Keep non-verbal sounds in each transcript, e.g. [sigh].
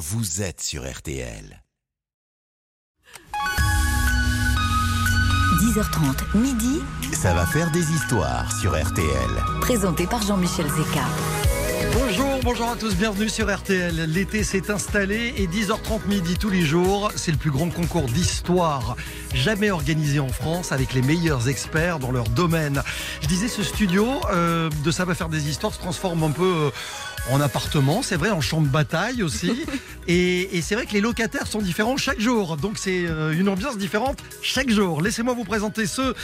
vous êtes sur RTL. 10h30, midi, Ça va faire des histoires sur RTL. présenté par Jean-Michel Zeka. Bonjour, bonjour à tous, bienvenue sur RTL. L'été s'est installé et 10h30 midi tous les jours, c'est le plus grand concours d'histoire jamais organisé en France avec les meilleurs experts dans leur domaine. Je disais, ce studio euh, de Ça va faire des histoires se transforme un peu euh, en appartement, c'est vrai, en champ de bataille aussi. [laughs] et et c'est vrai que les locataires sont différents chaque jour, donc c'est euh, une ambiance différente chaque jour. Laissez-moi vous présenter ceux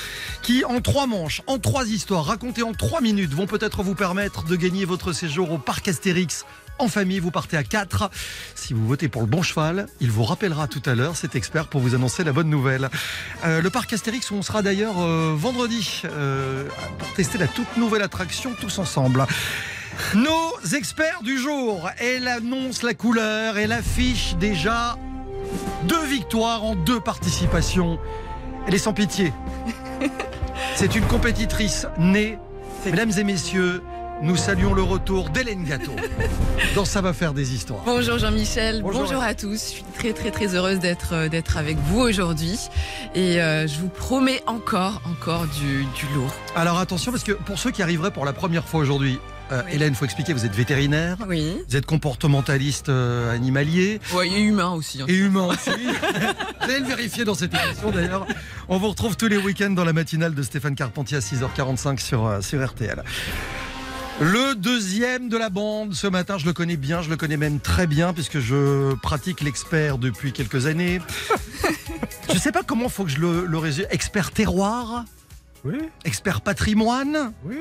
qui, en trois manches, en trois histoires, racontées en trois minutes, vont peut-être vous permettre de gagner votre séjour au parc Astérix. En famille, vous partez à 4. Si vous votez pour le bon cheval, il vous rappellera tout à l'heure cet expert pour vous annoncer la bonne nouvelle. Euh, le parc Astérix, on sera d'ailleurs euh, vendredi euh, pour tester la toute nouvelle attraction tous ensemble. Nos experts du jour, elle annonce la couleur, elle affiche déjà deux victoires en deux participations. Elle est sans pitié. [laughs] C'est une compétitrice née. Mesdames et messieurs, nous saluons le retour d'Hélène Gâteau. [laughs] Dans Ça va faire des histoires. Bonjour Jean-Michel, Bonjour. bonjour, à tous. Je suis très très très heureuse d'être euh, d'être avec vous aujourd'hui et euh, je vous promets encore encore du, du lourd. Alors attention, parce que pour ceux qui arriveraient pour la première fois aujourd'hui, euh, Oui. Hélène, faut expliquer, vous êtes vétérinaire, Oui. vous êtes comportementaliste euh, animalier. Ouais, et humain aussi. hein. Et humain aussi. [laughs] Vous allez le vérifier dans cette émission d'ailleurs. On vous retrouve tous les week-ends dans la matinale de Stéphane Carpentier à 6h45 sur, euh, sur RTL. Le deuxième de la bande ce matin, je le connais bien, je le connais même très bien puisque je pratique l'expert depuis quelques années. [laughs] Je ne sais pas comment faut que je le, le résume. Expert terroir? Oui, Expert patrimoine? Oui.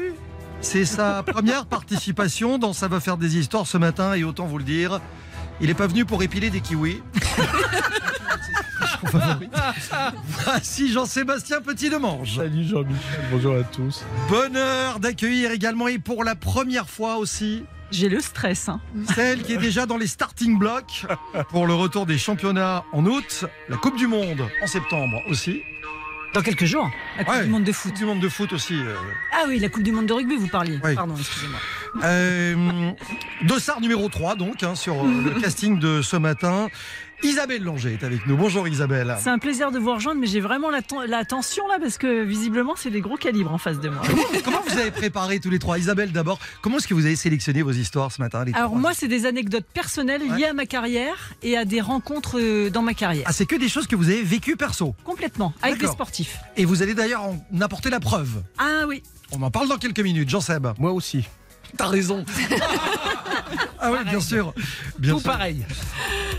C'est sa première participation dans Ça va faire des histoires ce matin et autant vous le dire, il n'est pas venu pour épiler des kiwis. [laughs] Voici Jean-Sébastien Petit-Demange. Salut Jean-Michel, bonjour à tous. Bonheur d'accueillir également et pour la première fois aussi J'ai le stress. hein. celle qui est déjà dans les starting blocks pour le retour des championnats en août, la Coupe du Monde en septembre aussi, Dans quelques jours, la Coupe Ouais. du Monde de foot. Coupe du Monde de foot aussi. euh, Ah oui, la Coupe du Monde de rugby, vous parliez. Oui. Pardon, excusez-moi. Euh, Dossard numéro 3, donc, hein, sur euh, le [laughs] casting de ce matin. Isabelle Langer est avec nous. Bonjour Isabelle. C'est un plaisir de vous rejoindre, mais j'ai vraiment la, ten- la tension là parce que visiblement c'est des gros calibres en face de moi. Comment, comment vous avez préparé tous les trois? Isabelle d'abord, comment est-ce que vous avez sélectionné vos histoires ce matin les Alors trois? moi, c'est des anecdotes personnelles Ouais. liées à ma carrière et à des rencontres euh, dans ma carrière. Ah, c'est que des choses que vous avez vécues perso? Complètement, avec des sportifs. Et vous allez d'ailleurs en apporter la preuve. Ah oui, On en parle dans quelques minutes. Jean-Seb, Moi aussi. t'as raison. [laughs] ah oui, bien sûr. Bien Tout sûr. pareil.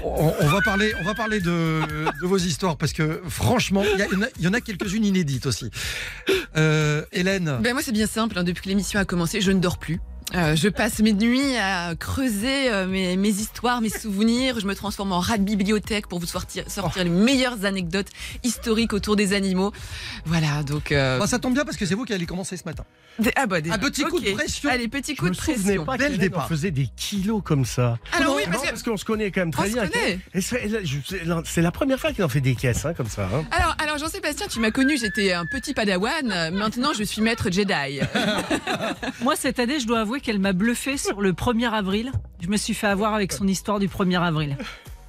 On, on va parler, on va parler de, de vos histoires parce que franchement, il y, a- il y en a- il y en a quelques-unes inédites aussi. Euh, Hélène, Ben moi c'est bien simple. hein. Depuis que l'émission a commencé, je ne dors plus. Euh, je passe mes nuits à creuser euh, mes, mes histoires, mes souvenirs. Je me transforme en rat de bibliothèque pour vous sortir, sortir les meilleures anecdotes historiques autour des animaux. Voilà, donc. euh, bah, ça tombe bien parce que c'est vous qui allez commencer ce matin. des- ah bah, déjà. Un petit coup de pression. Allez, petit Je coup me de pression. pas Dès le départ. en faisait des kilos comme ça. Alors oui, Non, parce que- parce qu'on se connaît quand même On très se bien. connaît. Et c'est je- c'est la- première fois qu'il en fait des caisses, hein, comme ça. hein. Alors, alors Jean-Sébastien, tu m'as connu, j'étais un petit padawan. Maintenant, je suis maître Jedi. [laughs] [laughs] moi cette année, je dois avouer qu'elle m'a bluffé sur le 1er avril. Je me suis fait avoir avec son histoire du 1er avril.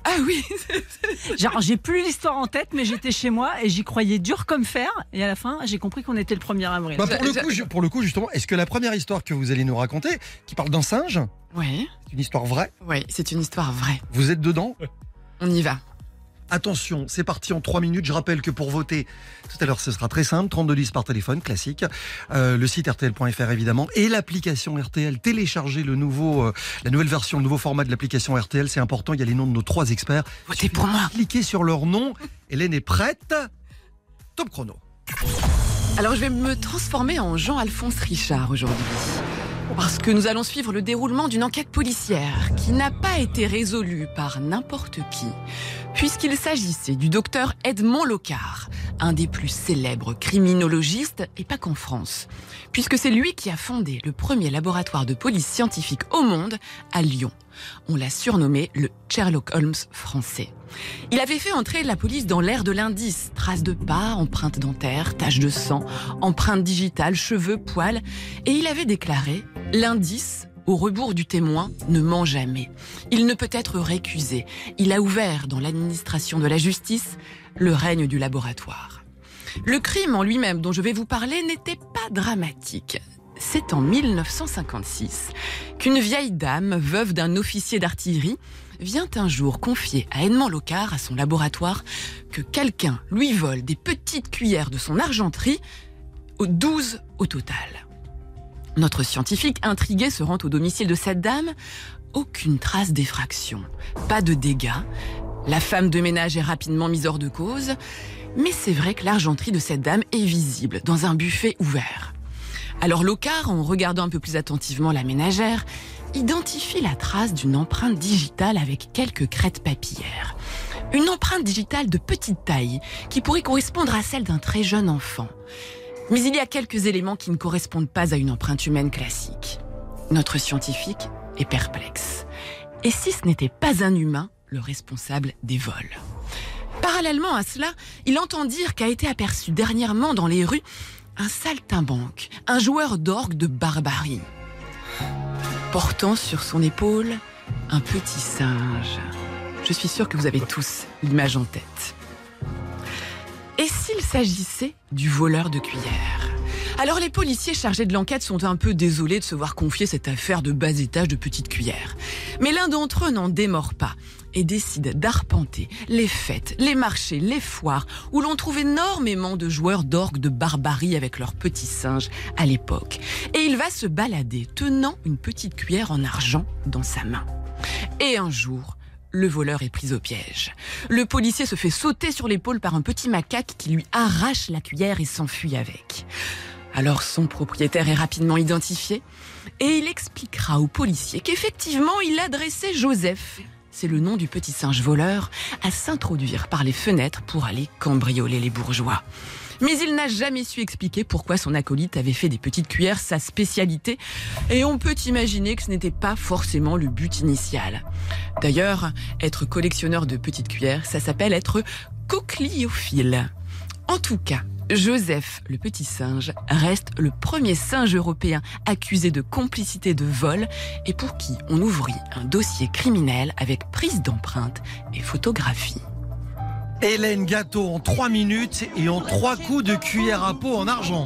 Ah oui, [laughs] Genre, j'ai plus l'histoire en tête, mais j'étais chez moi et j'y croyais dur comme fer. Et à la fin, j'ai compris qu'on était le 1er avril. Bah, pour, le coup, pour le coup, justement, est-ce que la première histoire que vous allez nous raconter, qui parle d'un singe, oui, c'est une histoire vraie, oui, c'est une histoire vraie. vous êtes dedans? On y va. Attention, c'est parti en 3 minutes. Je rappelle que pour voter, tout à l'heure, ce sera très simple. 3210 par téléphone, classique. Euh, le site rtl.fr, évidemment. Et l'application RTL. Téléchargez le nouveau, euh, la nouvelle version, le nouveau format de l'application RTL. C'est important. Il y a les noms de nos trois experts. Votez pour moi. Cliquez sur leur nom. Hélène est prête. Top chrono. Alors, je vais me transformer en Jean-Alphonse Richard aujourd'hui. Parce que nous allons suivre le déroulement d'une enquête policière qui n'a pas été résolue par n'importe qui, puisqu'il s'agissait du docteur Edmond Locard, un des plus célèbres criminologistes, et pas qu'en France, puisque c'est lui qui a fondé le premier laboratoire de police scientifique au monde à Lyon. On l'a surnommé le Sherlock Holmes français. Il avait fait entrer la police dans l'ère de l'indice. Traces de pas, empreintes dentaires, taches de sang, empreintes digitales, cheveux, poils. Et il avait déclaré L'indice, au rebours du témoin, ne ment jamais. Il ne peut être récusé. Il a ouvert dans l'administration de la justice le règne du laboratoire. Le crime en lui-même dont je vais vous parler n'était pas dramatique. C'est en 1956 qu'une vieille dame, veuve d'un officier d'artillerie, vient un jour confier à Edmond Locard, à son laboratoire, que quelqu'un lui vole des petites cuillères de son argenterie, au 12 au total. Notre scientifique intrigué se rend au domicile de cette dame. Aucune trace d'effraction, pas de dégâts. La femme de ménage est rapidement mise hors de cause. Mais c'est vrai que l'argenterie de cette dame est visible dans un buffet ouvert. Alors Locard, en regardant un peu plus attentivement la ménagère, identifie la trace d'une empreinte digitale avec quelques crêtes papillaires. Une empreinte digitale de petite taille qui pourrait correspondre à celle d'un très jeune enfant. Mais il y a quelques éléments qui ne correspondent pas à une empreinte humaine classique. Notre scientifique est perplexe. Et si ce n'était pas un humain, le responsable des vols? Parallèlement à cela, il entend dire qu'a été aperçu dernièrement dans les rues un saltimbanque, un joueur d'orgue de barbarie, portant sur son épaule un petit singe. Je suis sûre que vous avez tous l'image en tête. Et s'il s'agissait du voleur de cuillères Alors les policiers chargés de l'enquête sont un peu désolés de se voir confier cette affaire de bas étage de petites cuillères. Mais l'un d'entre eux n'en démord pas et décide d'arpenter les fêtes, les marchés, les foires, où l'on trouve énormément de joueurs d'orgue de barbarie avec leurs petits singes à l'époque. Et il va se balader tenant une petite cuillère en argent dans sa main. Et un jour, le voleur est pris au piège. Le policier se fait sauter sur l'épaule par un petit macaque qui lui arrache la cuillère et s'enfuit avec. Alors son propriétaire est rapidement identifié et il expliquera au policier qu'effectivement il adressait Joseph, c'est le nom du petit singe voleur, à s'introduire par les fenêtres pour aller cambrioler les bourgeois. Mais il n'a jamais su expliquer pourquoi son acolyte avait fait des petites cuillères sa spécialité, et on peut imaginer que ce n'était pas forcément le but initial. D'ailleurs, être collectionneur de petites cuillères, ça s'appelle être cochléophile. En tout cas, Joseph, le petit singe, reste le premier singe européen accusé de complicité de vol et pour qui on ouvrit un dossier criminel avec prise d'empreinte et photographie. Hélène Gâteau en 3 minutes et en 3 coups de cuillère à peau en argent.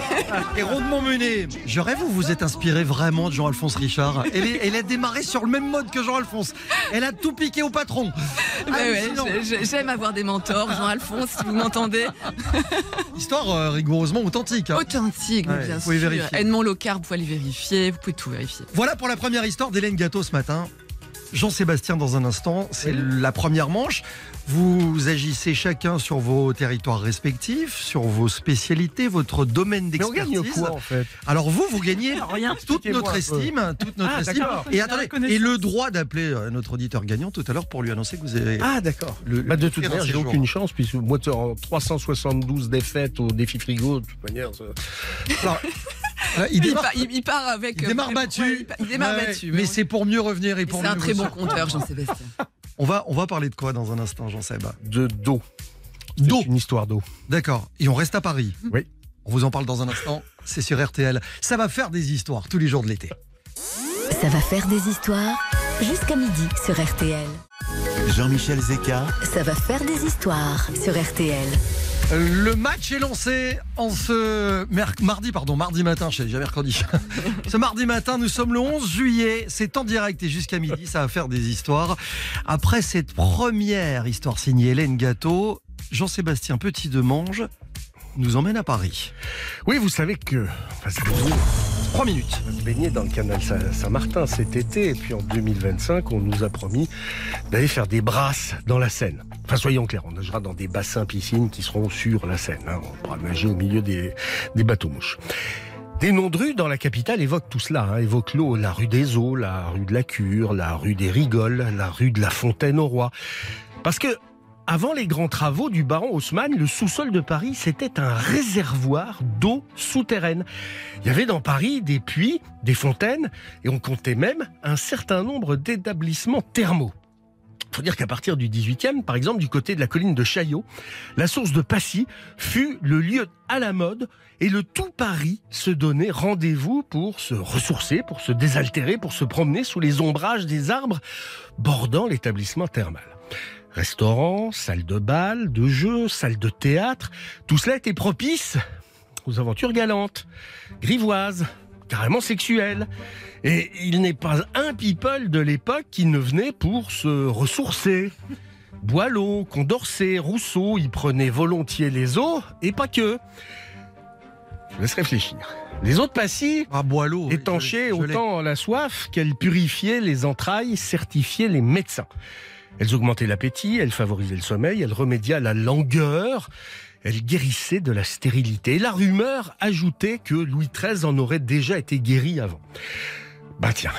[laughs] et rondement mené. Je rêve vous vous êtes inspiré vraiment de Jean-Alphonse Richard. Elle, est- elle a démarré sur le même mode que Jean-Alphonse. Elle a tout piqué au patron. Ouais, ouais, J'aime avoir des mentors, Jean-Alphonse, si vous m'entendez. [laughs] Histoire euh, rigoureusement authentique. hein. Authentique, Ouais, bien vous pouvez sûr. vérifier. Edmond Locard, vous pouvez aller vérifier, vous pouvez tout vérifier. Voilà pour la première histoire d'Hélène Gâteau ce matin. Jean-Sébastien dans un instant, c'est la première manche. Vous agissez chacun sur vos territoires respectifs, sur vos spécialités, votre domaine Mais on d'expertise. gagne quoi en fait Alors vous, vous gagnez [laughs] Rien. toute notre estime, toute notre Ah, estime. Et attendez, et le droit d'appeler euh, notre auditeur gagnant tout à l'heure pour lui annoncer que vous avez. Ah d'accord. Bah, de toute manière, j'ai aucune chance puisque moi en 372 défaites au défi frigo, de toute manière. ça- Alors, [laughs] euh, il démarre, part- il- il part avec. il euh, démarre ouais, battu. il démarre Ouais, battu. mais ouais. c'est pour mieux revenir et pour C'est un très bon compteur, Jean-Sébastien. [laughs] On va, on va parler de quoi dans un instant, Jean-Seb? De d'eau. D'eau. C'est Une histoire d'eau. D'accord. Et on reste à Paris. Oui. On vous en parle dans un instant. C'est sur RTL. Ça va faire des histoires tous les jours de l'été. Ça va faire des histoires jusqu'à midi sur RTL. Jean-Michel Zeka, Ça va faire des histoires sur RTL. Le match est lancé en ce mardi, pardon, mardi matin, je sais déjà mercredi. [laughs] ce mardi matin, nous sommes le 11 juillet, c'est en direct et jusqu'à midi, ça va faire des histoires. Après cette première histoire signée Hélène Gâteau, Jean-Sébastien Petit de Mange nous emmène à Paris. Oui, vous savez que. Enfin. Trois minutes. On va se baigner dans le canal Saint- Saint-Martin cet été, et puis en 2025, on nous a promis d'aller faire des brasses dans la Seine. Enfin, soyons clairs, on nagera dans des bassins piscines qui seront sur la Seine. hein. On pourra nager au milieu des, des bateaux-mouches. Des noms de rues dans la capitale évoquent tout cela. Hein. Évoquent l'eau, la rue des Eaux, la rue de la Cure, la rue des Rigoles, la rue de la Fontaine au Roi. Parce que avant les grands travaux du baron Haussmann, le sous-sol de Paris, c'était un réservoir d'eau souterraine. Il y avait dans Paris des puits, des fontaines, et on comptait même un certain nombre d'établissements thermaux. faut dire qu'à partir du 18e, par exemple, du côté de la colline de Chaillot, la source de Passy fut le lieu à la mode et le tout Paris se donnait rendez-vous pour se ressourcer, pour se désaltérer, pour se promener sous les ombrages des arbres bordant l'établissement thermal. Restaurants, salles de bal, de jeux, salles de théâtre, tout cela était propice aux aventures galantes, grivoises, carrément sexuelles. Et il n'est pas un people de l'époque qui ne venait pour se ressourcer. Boileau, Condorcet, Rousseau, y prenaient volontiers les eaux, et pas que. Je laisse réfléchir. Les eaux de Passy Ah, Boileau. étanchaient je je autant la soif qu'elles purifiaient les entrailles, certifiaient les médecins. Elles augmentaient l'appétit, elles favorisaient le sommeil, elles remédiaient à la langueur, elles guérissaient de la stérilité. La rumeur ajoutait que Louis XIII en aurait déjà été guéri avant. Bah tiens,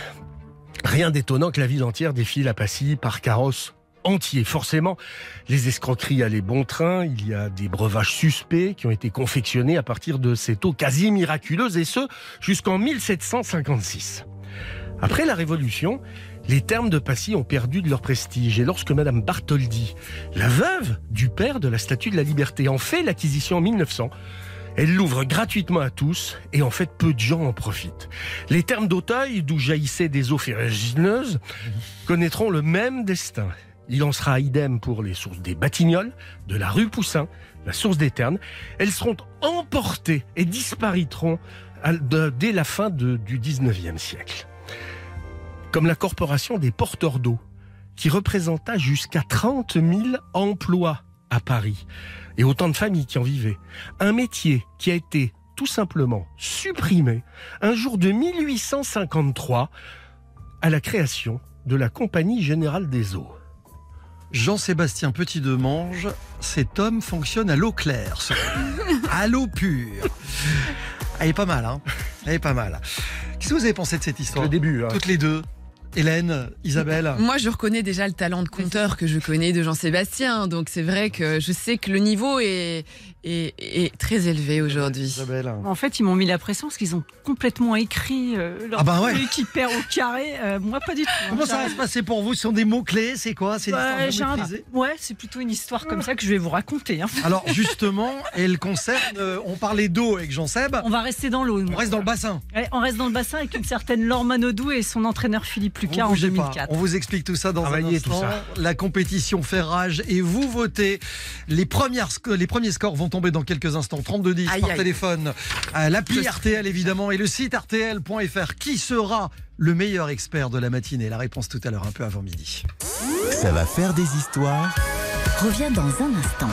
rien d'étonnant que la ville entière défile à Passy par carrosse entier. Forcément, les escroqueries allaient bon train. Il y a des breuvages suspects qui ont été confectionnés à partir de cette eau quasi miraculeuse et ce, jusqu'en 1756. Après la Révolution, les termes de Passy ont perdu de leur prestige et lorsque Madame Bartholdi, la veuve du père de la Statue de la Liberté, en fait l'acquisition en 1900, elle l'ouvre gratuitement à tous et en fait peu de gens en profitent. Les termes d'Auteuil, d'où jaillissaient des eaux ferrugineuses, connaîtront le même destin. Il en sera idem pour les sources des Batignolles, de la rue Poussin, la source des Ternes. Elles seront emportées et disparaîtront dès la fin du 19e siècle. Comme la corporation des porteurs d'eau, qui représenta jusqu'à 30 000 emplois à Paris, et autant de familles qui en vivaient. Un métier qui a été tout simplement supprimé un jour de 1853 à la création de la Compagnie Générale des Eaux. Jean-Sébastien Petit-Demange, cet homme fonctionne à l'eau claire, ce- [laughs] à l'eau pure. Elle est pas mal, hein Elle est pas mal. Qu'est-ce que vous avez pensé de cette histoire? Le début, hein. Toutes les deux. Hélène, Isabelle. Moi, je reconnais déjà le talent de conteur que je connais de Jean-Sébastien. Donc, c'est vrai que je sais que le niveau est, est, est très élevé aujourd'hui. Isabelle. En fait, ils m'ont mis la pression parce qu'ils ont complètement écrit euh, leur Ah bah ouais. qui perd au carré. Euh, moi, pas du tout. hein. Comment ça va se passer pour vous? Ce sont des mots-clés, c'est quoi? C'est j'ai un- ouais, c'est plutôt une histoire comme ça que je vais vous raconter. hein. Alors justement, elle concerne, euh, on parlait d'eau avec Jean-Seb, On va rester dans l'eau. on reste dans le bassin. Ouais, on reste dans le bassin avec une certaine Laure Manodou et son entraîneur Philippe Lucas Vous en bougez pas. 2004. On vous explique tout ça dans un instant. ça. La compétition fait rage et vous votez. Les, premières, sc- les premiers scores vont tomber dans quelques instants. 32-10 Aïe, par aïe. téléphone. À L'appli RTL évidemment et le site rtl.fr. Qui sera le meilleur expert de la matinée? La réponse tout à l'heure, un peu avant midi. Ça va faire des histoires? Revient dans un instant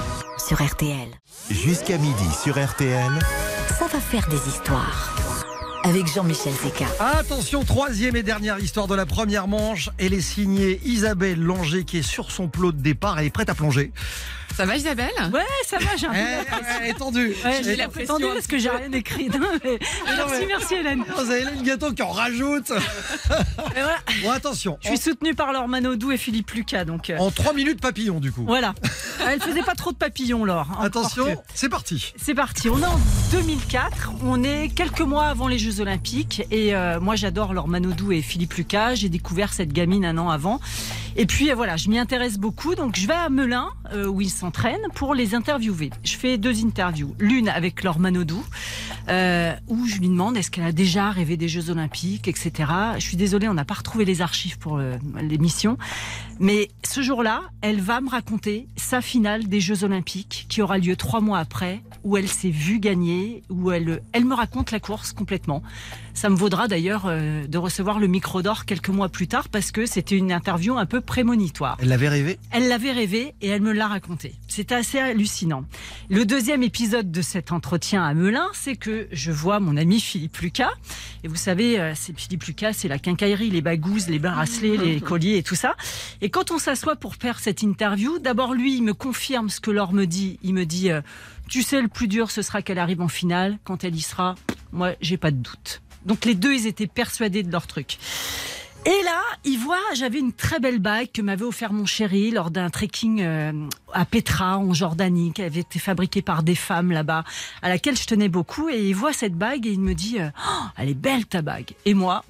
sur RTL. jusqu'à midi sur RTL. Ça va faire des histoires. Avec Jean-Michel Zeka. Attention, troisième et dernière histoire de la première manche. Elle est signée Isabelle Langer qui est sur son plot de départ et est prête à plonger. Ça va, Isabelle? Ouais, ça va, j'ai un peu Elle, est tendue. Ouais, j'ai la pression parce que j'ai rien écrit. Non, mais- [laughs] Merci, mais- merci Hélène. Vous avez Hélène Gâteau qui en rajoute. [laughs] Voilà, Bon, attention. je suis soutenue par Laure Manodou et Philippe Lucas. Donc, euh, En, en trois minutes papillon du coup. voilà. [laughs] Elle faisait pas trop de papillons, Laure. Attention, que. c'est parti. C'est parti, on est en 2004, on est quelques mois avant les Jeux Olympiques et euh, moi j'adore Laure Manodou et Philippe Lucas, j'ai découvert cette gamine un an avant et puis euh, voilà, je m'y intéresse beaucoup donc je vais à Melun euh, où ils s'entraînent pour les interviewer. Je fais deux interviews, l'une avec Laure Manodou euh, où je lui demande est-ce qu'elle a déjà rêvé des Jeux Olympiques, etc. Je suis désolée, on n'a pas retrouvé les archives pour l'émission, mais ce jour-là, elle va me raconter sa finale des Jeux Olympiques qui aura lieu trois mois après, où elle s'est vue gagner, où elle, elle me raconte la course complètement. Ça me vaudra d'ailleurs euh, de recevoir le micro d'or quelques mois plus tard parce que c'était une interview un peu prémonitoire. Elle l'avait rêvé? Elle l'avait rêvé et elle me l'a raconté. C'était assez hallucinant. Le deuxième épisode de cet entretien à Melun, c'est que je vois mon ami Philippe Lucas. Et vous savez, euh, c'est Philippe Lucas, c'est la quincaillerie, les bagouses, les bracelets, les [laughs] colliers et tout ça. Et quand on s'assoit pour faire cette interview, d'abord lui, il me confirme ce que Laure me dit. Il me dit, euh, tu sais, le plus dur, ce sera qu'elle arrive en finale. Quand elle y sera, moi, j'ai pas de doute. Donc les deux, ils étaient persuadés de leur truc. Et là, il voit, j'avais une très belle bague que m'avait offert mon chéri lors d'un trekking euh, à Petra, en Jordanie, qui avait été fabriquée par des femmes là-bas, à laquelle je tenais beaucoup. Et il voit cette bague et il me dit, euh, Oh, elle est belle ta bague. Et moi,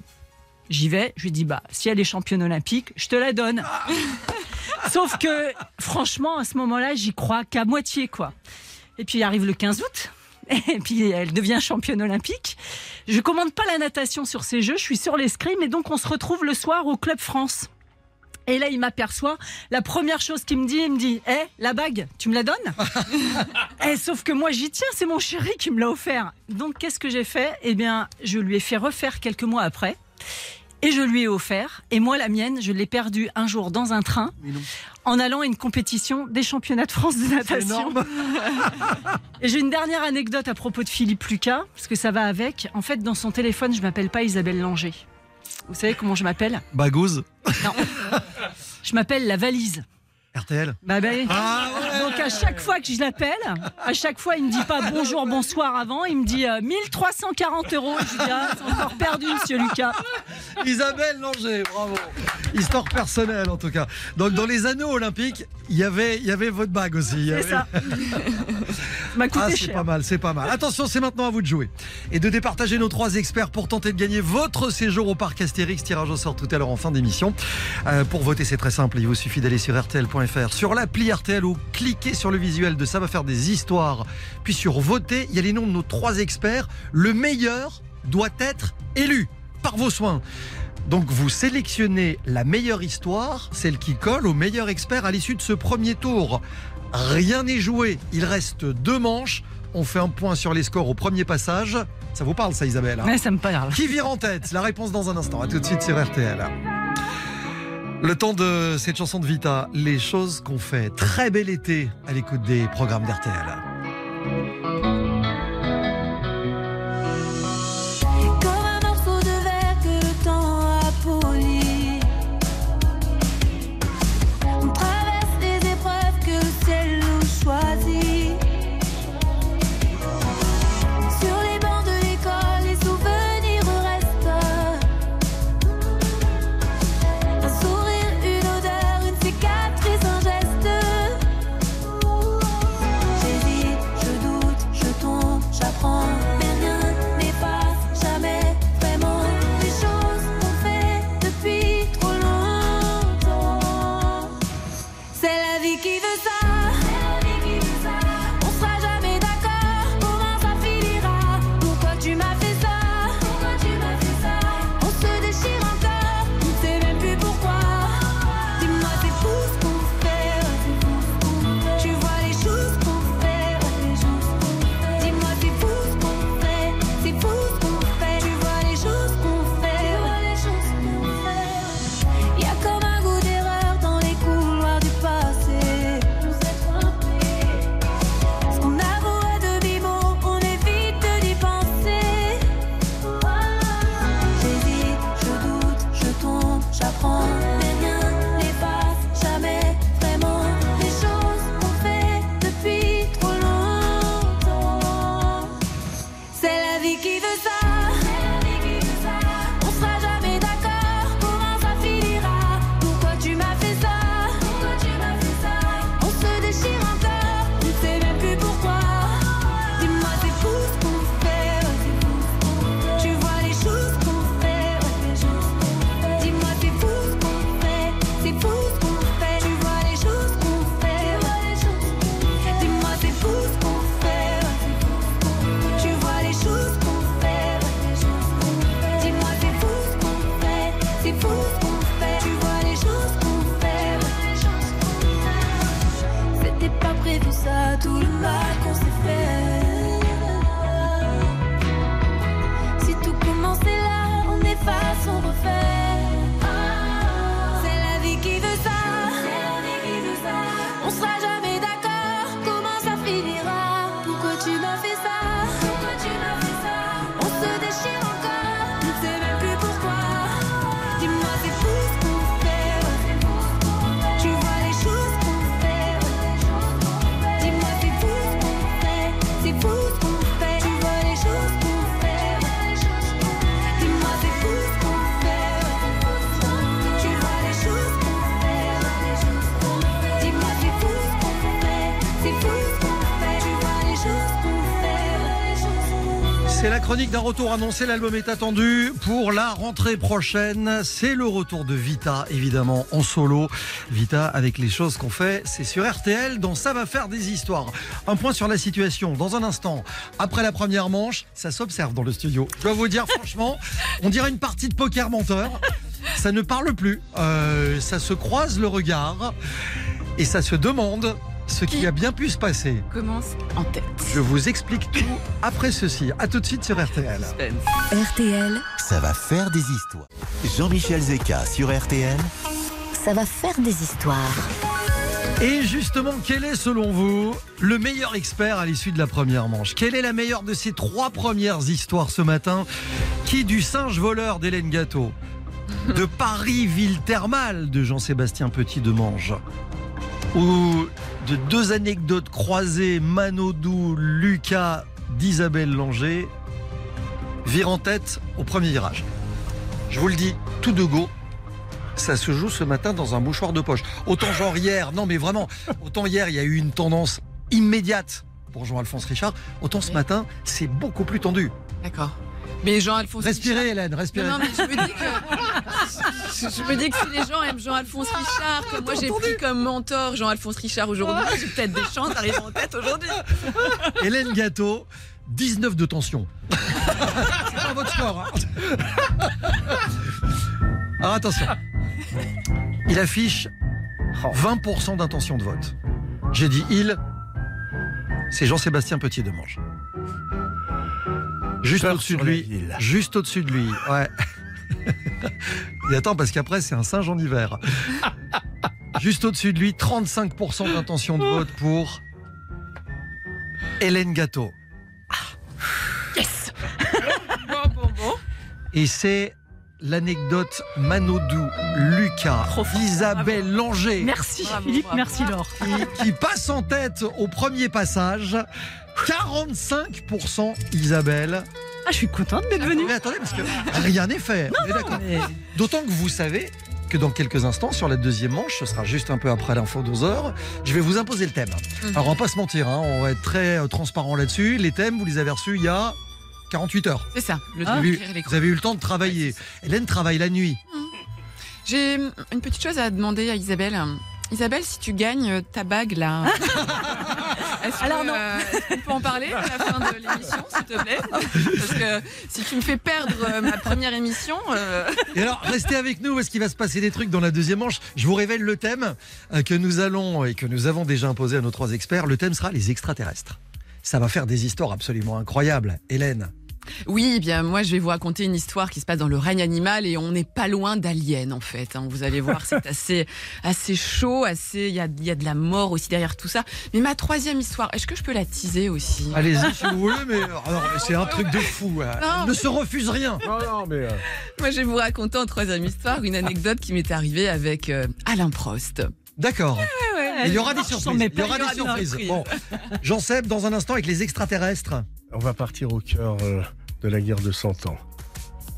j'y vais, je lui dis, bah, si elle est championne olympique, je te la donne. Sauf que, franchement, à ce moment-là, j'y crois qu'à moitié, quoi. Et puis arrive le 15 août. Et puis elle devient championne olympique. Je commande pas la natation sur ces jeux, je suis sur l'escrime et donc on se retrouve le soir au Club France. Et là, il m'aperçoit. La première chose qu'il me dit, il me dit Hé, la bague, tu me la donnes [laughs] Eh, Sauf que moi, j'y tiens, c'est mon chéri qui me l'a offert. Donc, qu'est-ce que j'ai fait? Eh bien, je lui ai fait refaire quelques mois après. Et je lui ai offert. Et moi, la mienne, je l'ai perdue un jour dans un train en allant à une compétition des championnats de France de natation. [laughs] Et j'ai une dernière anecdote à propos de Philippe Lucas, parce que ça va avec. En fait, dans son téléphone, je m'appelle pas Isabelle Langer. Vous savez comment je m'appelle? Bagouze, Non. [laughs] Je m'appelle la valise. RTL. Bah, bah, Ah Donc à chaque fois que je l'appelle, à chaque fois il me dit pas bonjour, bonsoir avant, il me dit euh, 1340 euros. Je dis ah, c'est encore perdu, monsieur Lucas. Isabelle Langer, bravo. Histoire personnelle en tout cas. Donc dans les anneaux olympiques, il y avait, il y avait votre bague aussi. C'est avait- ça. [laughs] Ça m'a coûté Ah, c'est cher. pas mal, c'est pas mal. Attention, c'est maintenant à vous de jouer. Et de départager nos trois experts pour tenter de gagner votre séjour au parc Astérix. Tirage au sort tout à l'heure en fin d'émission. Euh, pour voter, c'est très simple. Il vous suffit d'aller sur RTL.fr, sur l'appli RTL ou cliquer sur le visuel de Ça va faire des histoires. Puis sur voter, il y a les noms de nos trois experts. Le meilleur doit être élu par vos soins. Donc vous sélectionnez la meilleure histoire, celle qui colle au meilleur expert à l'issue de ce premier tour. Rien n'est joué, il reste deux manches. On fait un point sur les scores au premier passage. Ça vous parle ça Isabelle hein Ouais, ça me parle. Qui vire en tête La réponse dans un instant. À tout de suite sur RTL. Le temps de cette chanson de Vita, les choses qu'on fait. Très bel été à l'écoute des programmes d'RTL. C'est la chronique d'un retour annoncé. L'album est attendu pour la rentrée prochaine. C'est le retour de Vita, évidemment, en solo. Vita, avec les choses qu'on fait, c'est sur RTL, dans Ça va faire des histoires. Un point sur la situation dans un instant. Après la première manche, ça s'observe dans le studio. Je dois vous dire, [laughs] franchement, on dirait une partie de poker menteur. Ça ne parle plus. Euh, ça se croise le regard. Et ça se demande ce qui a bien pu se passer. Commence en tête. Je vous explique tout après ceci. À tout de suite sur RTL. RTL, Ça va faire des histoires. Jean-Michel Zeka sur RTL. ça va faire des histoires. Et justement, quel est selon vous le meilleur expert à l'issue de la première manche? Quelle est la meilleure de ces trois premières histoires ce matin? Qui du singe voleur d'Hélène Gâteau? De Paris ville thermale de Jean-Sébastien Petit de Mange Ou de deux anecdotes croisées Manodou, Lucas d'Isabelle Langer vire en tête au premier virage Je vous le dis, tout de go, ça se joue ce matin dans un mouchoir de poche. Autant genre hier, non mais vraiment, autant hier il y a eu une tendance immédiate pour Jean-Alphonse Richard, autant ce matin c'est beaucoup plus tendu. D'accord. Mais Jean-Alphonse Respirez Richard- Hélène, respirez. Non, non, mais je me dis que. Je, me dis que si les gens aiment Jean-Alphonse Richard, que moi j'ai pris comme mentor Jean-Alphonse Richard aujourd'hui, j'ai peut-être des chances d'arriver en tête aujourd'hui. Hélène Gâteau, 19 de tension. c'est pas votre score. hein. Alors attention, il affiche 20% d'intention de vote. J'ai dit il, c'est Jean-Sébastien Petit de Mange. Juste au-dessus de lui. Juste au-dessus de lui, ouais. [laughs] Et attends, parce qu'après, c'est un singe en hiver. [laughs] Juste au-dessus de lui, 35% d'intention de vote pour Hélène Gâteau. Yes Bon, bon, bon. Et c'est l'anecdote Manodou, Lucas, Trop fort. Isabelle Langer Merci Bravo, Philippe, bravo. merci Laure. qui, qui passe en tête au premier passage. 45% Isabelle. Ah, je suis contente d'être venue. Mais attendez, parce que rien n'est fait. D'autant que vous savez que dans quelques instants, sur la deuxième manche, ce sera juste un peu après l'info 12 heures, je vais vous imposer le thème. Mhm. Alors on va pas se mentir, hein, on va être très euh, transparent là-dessus. Les thèmes, vous les avez reçus il y a 48 heures. C'est ça, le Vous temps eu, les vous avez eu le temps de travailler. Hélène travaille la nuit. J'ai une petite chose à demander à Isabelle. Isabelle, si tu gagnes ta bague là, [laughs] est-ce que, Alors non. euh, est-ce qu'on peut en parler à la fin de l'émission, s'il te plaît? Parce que si tu me fais perdre euh, ma première émission, euh, Et alors, restez avec nous parce qu'il va se passer des trucs dans la deuxième manche. Je vous révèle le thème euh, que nous allons et que nous avons déjà imposé à nos trois experts. Le thème sera les extraterrestres. Ça va faire des histoires absolument incroyables. Hélène, oui, eh bien moi je vais vous raconter une histoire qui se passe dans le règne animal et on n'est pas loin d'aliens en fait. hein. Vous allez voir, c'est [laughs] assez assez chaud, assez il y a, il y a de la mort aussi derrière tout ça. Mais ma troisième histoire, est-ce que je peux la teaser aussi? Allez-y si vous voulez, mais, [laughs] ah c'est un truc de fou. hein. Non, ne mais- se refuse rien. Non, non, mais. euh, Moi je vais vous raconter en troisième histoire une anecdote qui m'est arrivée avec euh, Alain Prost. D'accord. Ouais, Il y aura des surprises. Il y aura des il y aura des surprises. surprises. Bon, Jean-Seb, dans un instant avec les extraterrestres. On va partir au cœur euh, de la guerre de 100 ans.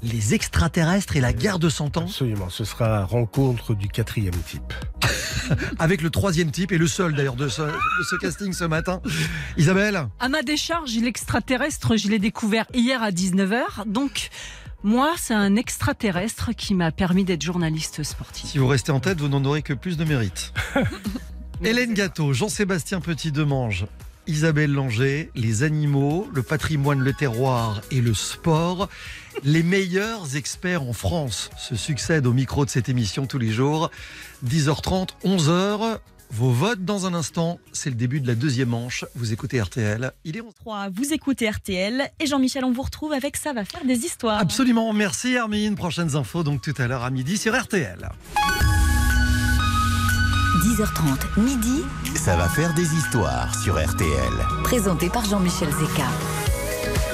Les extraterrestres et la guerre de 100 ans Absolument. Ce sera la rencontre du quatrième type. [laughs] avec le troisième type et le seul d'ailleurs de ce, de ce casting ce matin. Isabelle À ma décharge, l'extraterrestre, je l'ai découvert hier à 19h. Donc, moi, c'est un extraterrestre qui m'a permis d'être journaliste sportif. Si vous restez en tête, vous n'en aurez que plus de mérite. [laughs] Hélène Gâteau, Jean-Sébastien Petit-Demange, Isabelle Langer, les animaux, le patrimoine, le terroir et le sport. Les meilleurs experts en France se succèdent au micro de cette émission tous les jours. 10h30, 11h. Vos votes dans un instant. C'est le début de la deuxième manche. Vous écoutez RTL. Il est 11. 3, vous écoutez RTL et Jean-Michel, on vous retrouve avec Ça va faire des histoires. Absolument. Merci Hermine. Prochaines infos donc tout à l'heure à midi sur RTL. 10h30, midi, Ça va faire des histoires sur RTL. présenté par Jean-Michel Zeka.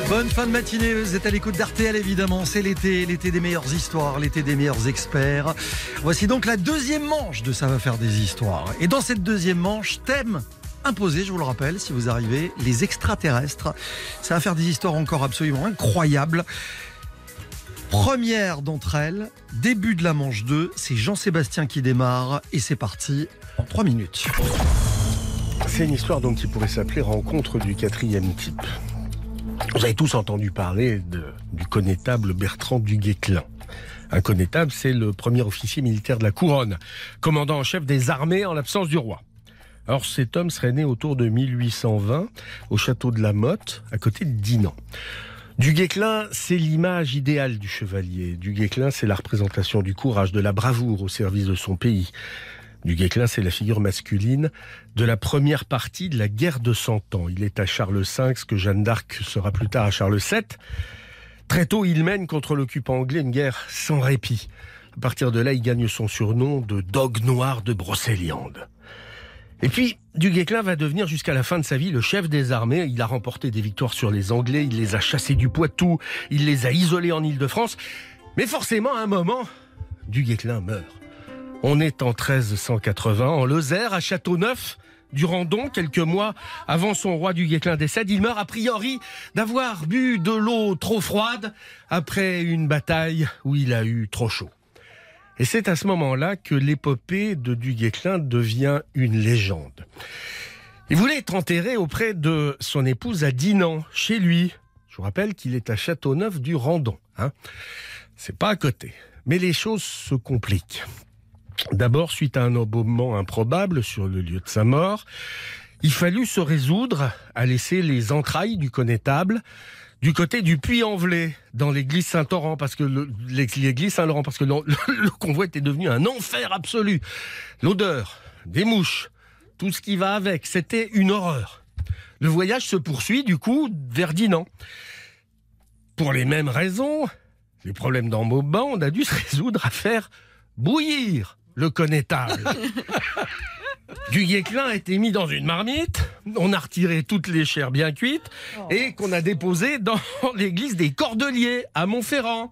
Bonne fin de matinée, vous êtes à l'écoute d'RTL évidemment, c'est l'été, l'été des meilleures histoires, l'été des meilleurs experts. Voici donc la deuxième manche de Ça va faire des histoires. Et dans cette deuxième manche, thème imposé, je vous le rappelle, si vous arrivez, les extraterrestres. Ça va faire des histoires encore absolument incroyables. Première d'entre elles, début de la manche 2, c'est Jean-Sébastien qui démarre et c'est parti en 3 minutes. C'est une histoire donc qui pourrait s'appeler Rencontre du quatrième type. Vous avez tous entendu parler du connétable Bertrand du Guesclin. Un connétable, c'est le premier officier militaire de la couronne, commandant en chef des armées en l'absence du roi. Alors cet homme serait né autour de 1820 au château de la Motte, à côté de Dinan. Du Guesclin, c'est l'image idéale du chevalier. Du Guesclin, c'est la représentation du courage, de la bravoure au service de son pays. Du Guesclin, c'est la figure masculine de la première partie de la guerre de Cent Ans. Il est à Charles V, ce que Jeanne d'Arc sera plus tard à Charles VII. Très tôt, il mène contre l'occupant anglais une guerre sans répit. À partir de là, il gagne son surnom de Dog Noir de Brocéliande. Et puis, Du Guesclin va devenir jusqu'à la fin de sa vie le chef des armées. Il a remporté des victoires sur les Anglais, il les a chassés du Poitou, il les a isolés en Île-de-France. Mais forcément, à un moment, Du Guesclin meurt. On est en 1380, en Lozère, à Châteauneuf, du Randon, quelques mois avant son roi du Guesclin décède. Il meurt a priori d'avoir bu de l'eau trop froide après une bataille où il a eu trop chaud. Et c'est à ce moment-là que l'épopée de Du Guesclin devient une légende. Il voulait être enterré auprès de son épouse à Dinan, chez lui. Je vous rappelle qu'il est à Châteauneuf du Randon. Hein. C'est pas à côté. Mais les choses se compliquent. D'abord, suite à un embaumement improbable sur le lieu de sa mort, il fallut se résoudre à laisser les entrailles du connétable du côté du Puy-en-Velay, dans l'église Saint-Laurent, parce que le- l'église Saint-Laurent, parce que le, convoi était devenu un enfer absolu. L'odeur, des mouches, tout ce qui va avec, c'était une horreur. Le voyage se poursuit du coup vers Dinan. Pour les mêmes raisons, les problèmes d'embaumement, on a dû se résoudre à faire bouillir le connétable. [laughs] Du Guesclin a été mis dans une marmite, on a retiré toutes les chairs bien cuites et qu'on a déposé dans l'église des Cordeliers à Montferrand.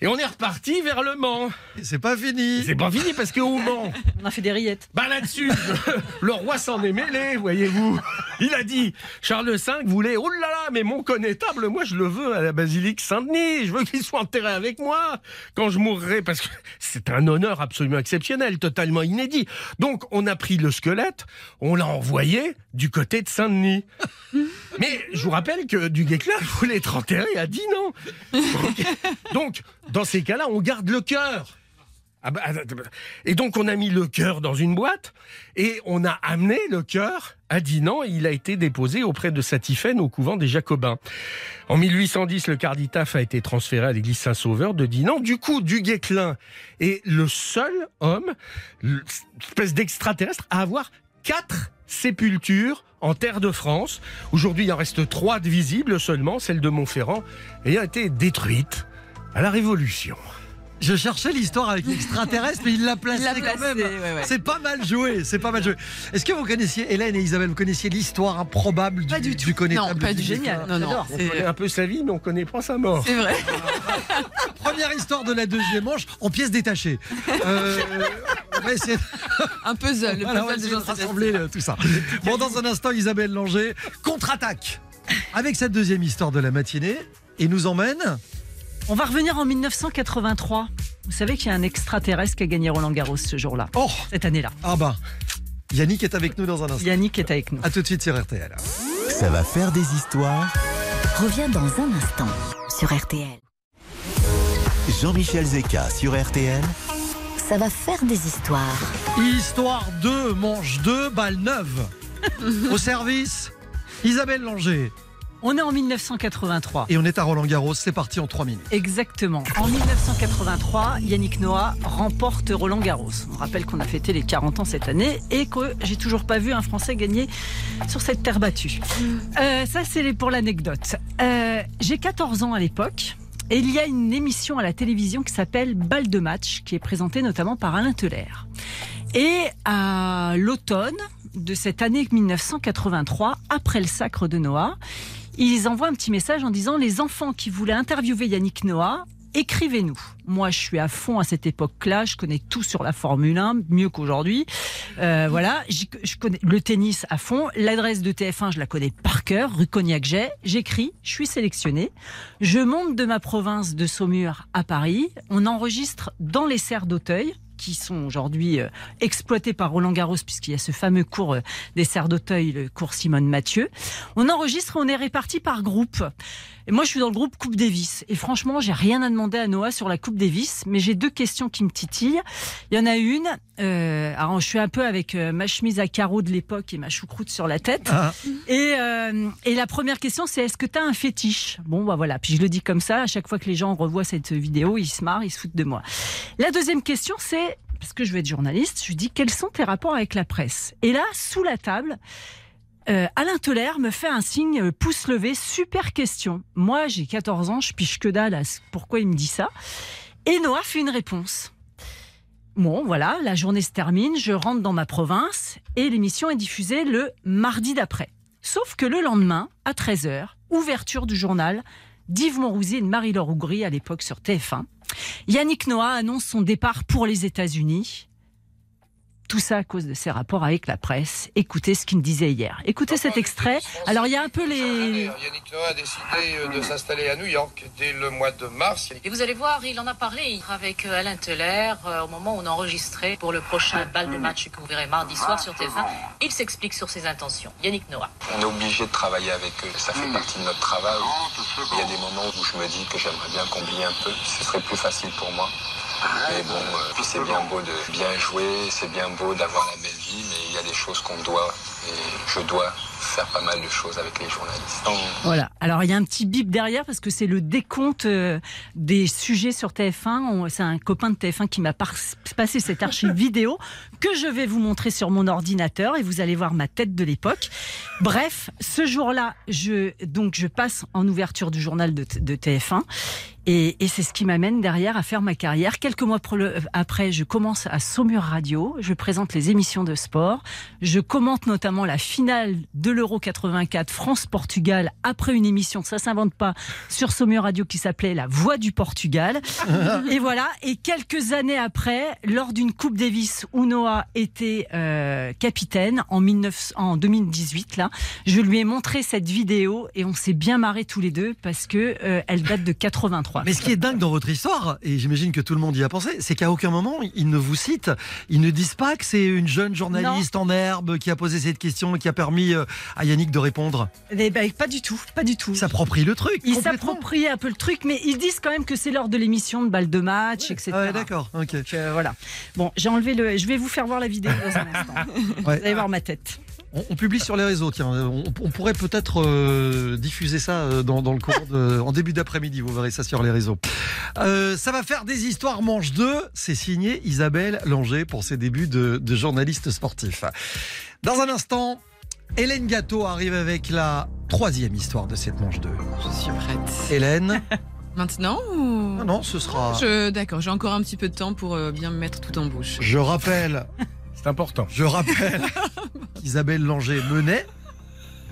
Et on est reparti vers le Mans. C'est pas fini. C'est pas fini parce qu'au Mans, [laughs] On a fait des rillettes. bah là-dessus, [laughs] le roi s'en est mêlé, voyez-vous. Il a dit, Charles V voulait, oh là là, mais mon connétable, moi je le veux à la basilique Saint-Denis, je veux qu'il soit enterré avec moi quand je mourrai, parce que [laughs] c'est un honneur absolument exceptionnel, totalement inédit. Donc on a pris le squelette, on l'a envoyé du côté de Saint-Denis. [laughs] Mais je vous rappelle que du Guesclin voulait être enterré à Dinan. Donc, dans ces cas-là, on garde le cœur. Ah bah, ah, et donc on a mis le cœur dans une boîte et on a amené le cœur à Dinan il a été déposé auprès de Satifène au couvent des Jacobins. En 1810, le carditaf a été transféré à l'église Saint-Sauveur de Dinan. Du coup, du Guesclin est le seul homme, espèce d'extraterrestre, à avoir quatre sépultures en terre de France. Aujourd'hui, il en reste trois visibles seulement, celle de Montferrand ayant été détruite à la Révolution. Je cherchais l'histoire avec l'extraterrestre, mais il l'a placé, Il l'a quand placé, même. ouais, ouais. C'est pas mal joué, c'est pas mal joué. Est-ce que vous connaissiez, Hélène et Isabelle, vous connaissiez l'histoire improbable du, Pas du tout. du connétable Non, pas du génial. Non, non. On c'est- connaît un peu sa vie, mais on connaît pas sa mort. C'est vrai. [laughs] Première histoire de la deuxième manche en pièces détachées. Euh, Un puzzle. Le voilà, on va puzzle de rassembler euh, tout ça. Bon, dans un instant, Isabelle Langer contre-attaque avec cette deuxième histoire de la matinée et nous emmène. On va revenir en 1983. Vous savez qu'il y a un extraterrestre qui a gagné Roland Garros ce jour-là, Oh, cette année-là. ah bah, Yannick est avec nous dans un instant. Yannick est avec nous. A tout de suite sur RTL. Ça va faire des histoires. Revient dans un instant sur RTL. Jean-Michel Zeka sur RTL. Ça va faire des histoires. Histoire 2, manche 2, balle 9. [laughs] Au service, Isabelle Langer. On est en 1983. Et on est à Roland Garros, c'est parti en 3 minutes. Exactement. En 1983, Yannick Noah remporte Roland Garros. On rappelle qu'on a fêté les 40 ans cette année et que j'ai toujours pas vu un Français gagner sur cette terre battue. Euh, ça, c'est pour l'anecdote. Euh, j'ai 14 ans à l'époque. Et il y a une émission à la télévision qui s'appelle Balle de match, qui est présentée notamment par Alain Teller. Et à l'automne de cette année 1983, après le sacre de Noah, ils envoient un petit message en disant les enfants qui voulaient interviewer Yannick Noah, écrivez-nous. Moi, je suis à fond à cette époque-là. Je connais tout sur la Formule 1, mieux qu'aujourd'hui. Euh, voilà, je connais le tennis à fond. L'adresse de TF1, je la connais par cœur, rue Cognac-Jet. J'écris, je suis sélectionné. Je monte de ma province de Saumur à Paris. On enregistre dans les serres d'Auteuil, qui sont aujourd'hui euh, exploités par Roland Garros, puisqu'il y a ce fameux cours euh, des Serres d'Auteuil, le cours Simone Mathieu. On enregistre, on est répartis par groupe. Et moi, je suis dans le groupe Coupe Davis. Et franchement, j'ai rien à demander à Noah sur la Coupe Davis, mais j'ai deux questions qui me titillent. Il y en a une. Euh, alors, je suis un peu avec ma chemise à carreaux de l'époque et ma choucroute sur la tête. Ah. Et, euh, et la première question, c'est est-ce que tu as un fétiche? Bon, bah voilà. Puis je le dis comme ça. À chaque fois que les gens revoient cette vidéo, ils se marrent, ils se foutent de moi. La deuxième question, c'est parce que je veux être journaliste, je lui dis quels sont tes rapports avec la presse? Et là, sous la table, euh, Alain Teller me fait un signe euh, pouce levé, super question. Moi, j'ai 14 ans, je piche que dalle à pourquoi il me dit ça? Et Noah fait une réponse. Bon, voilà, la journée se termine, je rentre dans ma province et l'émission est diffusée le mardi d'après. Sauf que le lendemain, à 13h, ouverture du journal d'Yves Monrouzi et de Marie-Laure Ougry à l'époque sur TF1. Yannick Noah annonce son départ pour les États-Unis. Tout ça à cause de ses rapports avec la presse. Écoutez ce qu'il me disait hier. Écoutez cet extrait. Alors, il y a un peu les. Yannick Noah a décidé euh, de s'installer à New York dès le mois de mars. Et vous allez voir, il en a parlé avec euh, Alain Teller euh, au moment où on enregistrait pour le prochain bal de match que vous verrez mardi soir sur TF1. Il s'explique sur ses intentions. Yannick Noah. On est obligé de travailler avec eux. Ça fait partie de notre travail. Il y a des moments où je me dis que j'aimerais bien qu'on oublie un peu. Ce serait plus facile pour moi. Mais bon, euh, puis c'est bien beau de bien jouer, c'est bien beau d'avoir la belle vie, mais il y a des choses qu'on doit, et je dois faire pas mal de choses avec les journalistes. Donc, Voilà. Alors, il y a un petit bip derrière parce que c'est le décompte euh, des sujets sur TF1. On- C'est un copain de TF1 qui m'a passé cette archive [laughs] vidéo que je vais vous montrer sur mon ordinateur et vous allez voir ma tête de l'époque. Bref, ce jour-là, je, donc, je passe en ouverture du journal de, de TF1. Et, et c'est ce qui m'amène derrière à faire ma carrière. Quelques mois le- après, je commence à Saumur Radio. Je présente les émissions de sport. Je commente notamment la finale de l'Euro 84 France-Portugal après une émission, ça s'invente pas, sur Saumur Radio qui s'appelait La Voix du Portugal. [laughs] et voilà. Et quelques années après, lors d'une Coupe Davis où Noah était euh, capitaine en, 19 en 2018, là, je lui ai montré cette vidéo et on s'est bien marré tous les deux parce que euh, elle date de 83. Mais ce qui est dingue dans votre histoire, et j'imagine que tout le monde y a pensé, c'est qu'à aucun moment ils ne vous citent, ils ne disent pas que c'est une jeune journaliste en herbe qui a posé cette question et qui a permis euh, à Yannick de répondre. Eh ben, pas du tout, pas du tout. S'approprie le truc. Ils s'approprient un peu le truc, mais ils disent quand même que c'est lors de l'émission de balle de match, etc. Ah ouais, d'accord. Ok. Donc, euh, voilà. Bon, j'ai enlevé le. Je vais vous faire voir la vidéo dans un instant. [laughs] Ouais. Vous allez voir ma tête. On, on publie sur les réseaux, tiens. On, on pourrait peut-être euh, diffuser ça euh, dans, dans le cours de, en début d'après-midi. Vous verrez ça sur les réseaux. Euh, ça va faire des histoires manche 2. C'est signé Isabelle Langer pour ses débuts de, de journaliste sportif. Dans un instant, Hélène Gâteau arrive avec la troisième histoire de cette manche 2. Je suis prête. Hélène [laughs] Maintenant ou? Non, non, ce sera. D'accord, j'ai encore un petit peu de temps pour bien me mettre tout en bouche. Je rappelle, important. je rappelle [laughs] qu'Isabelle Langer menait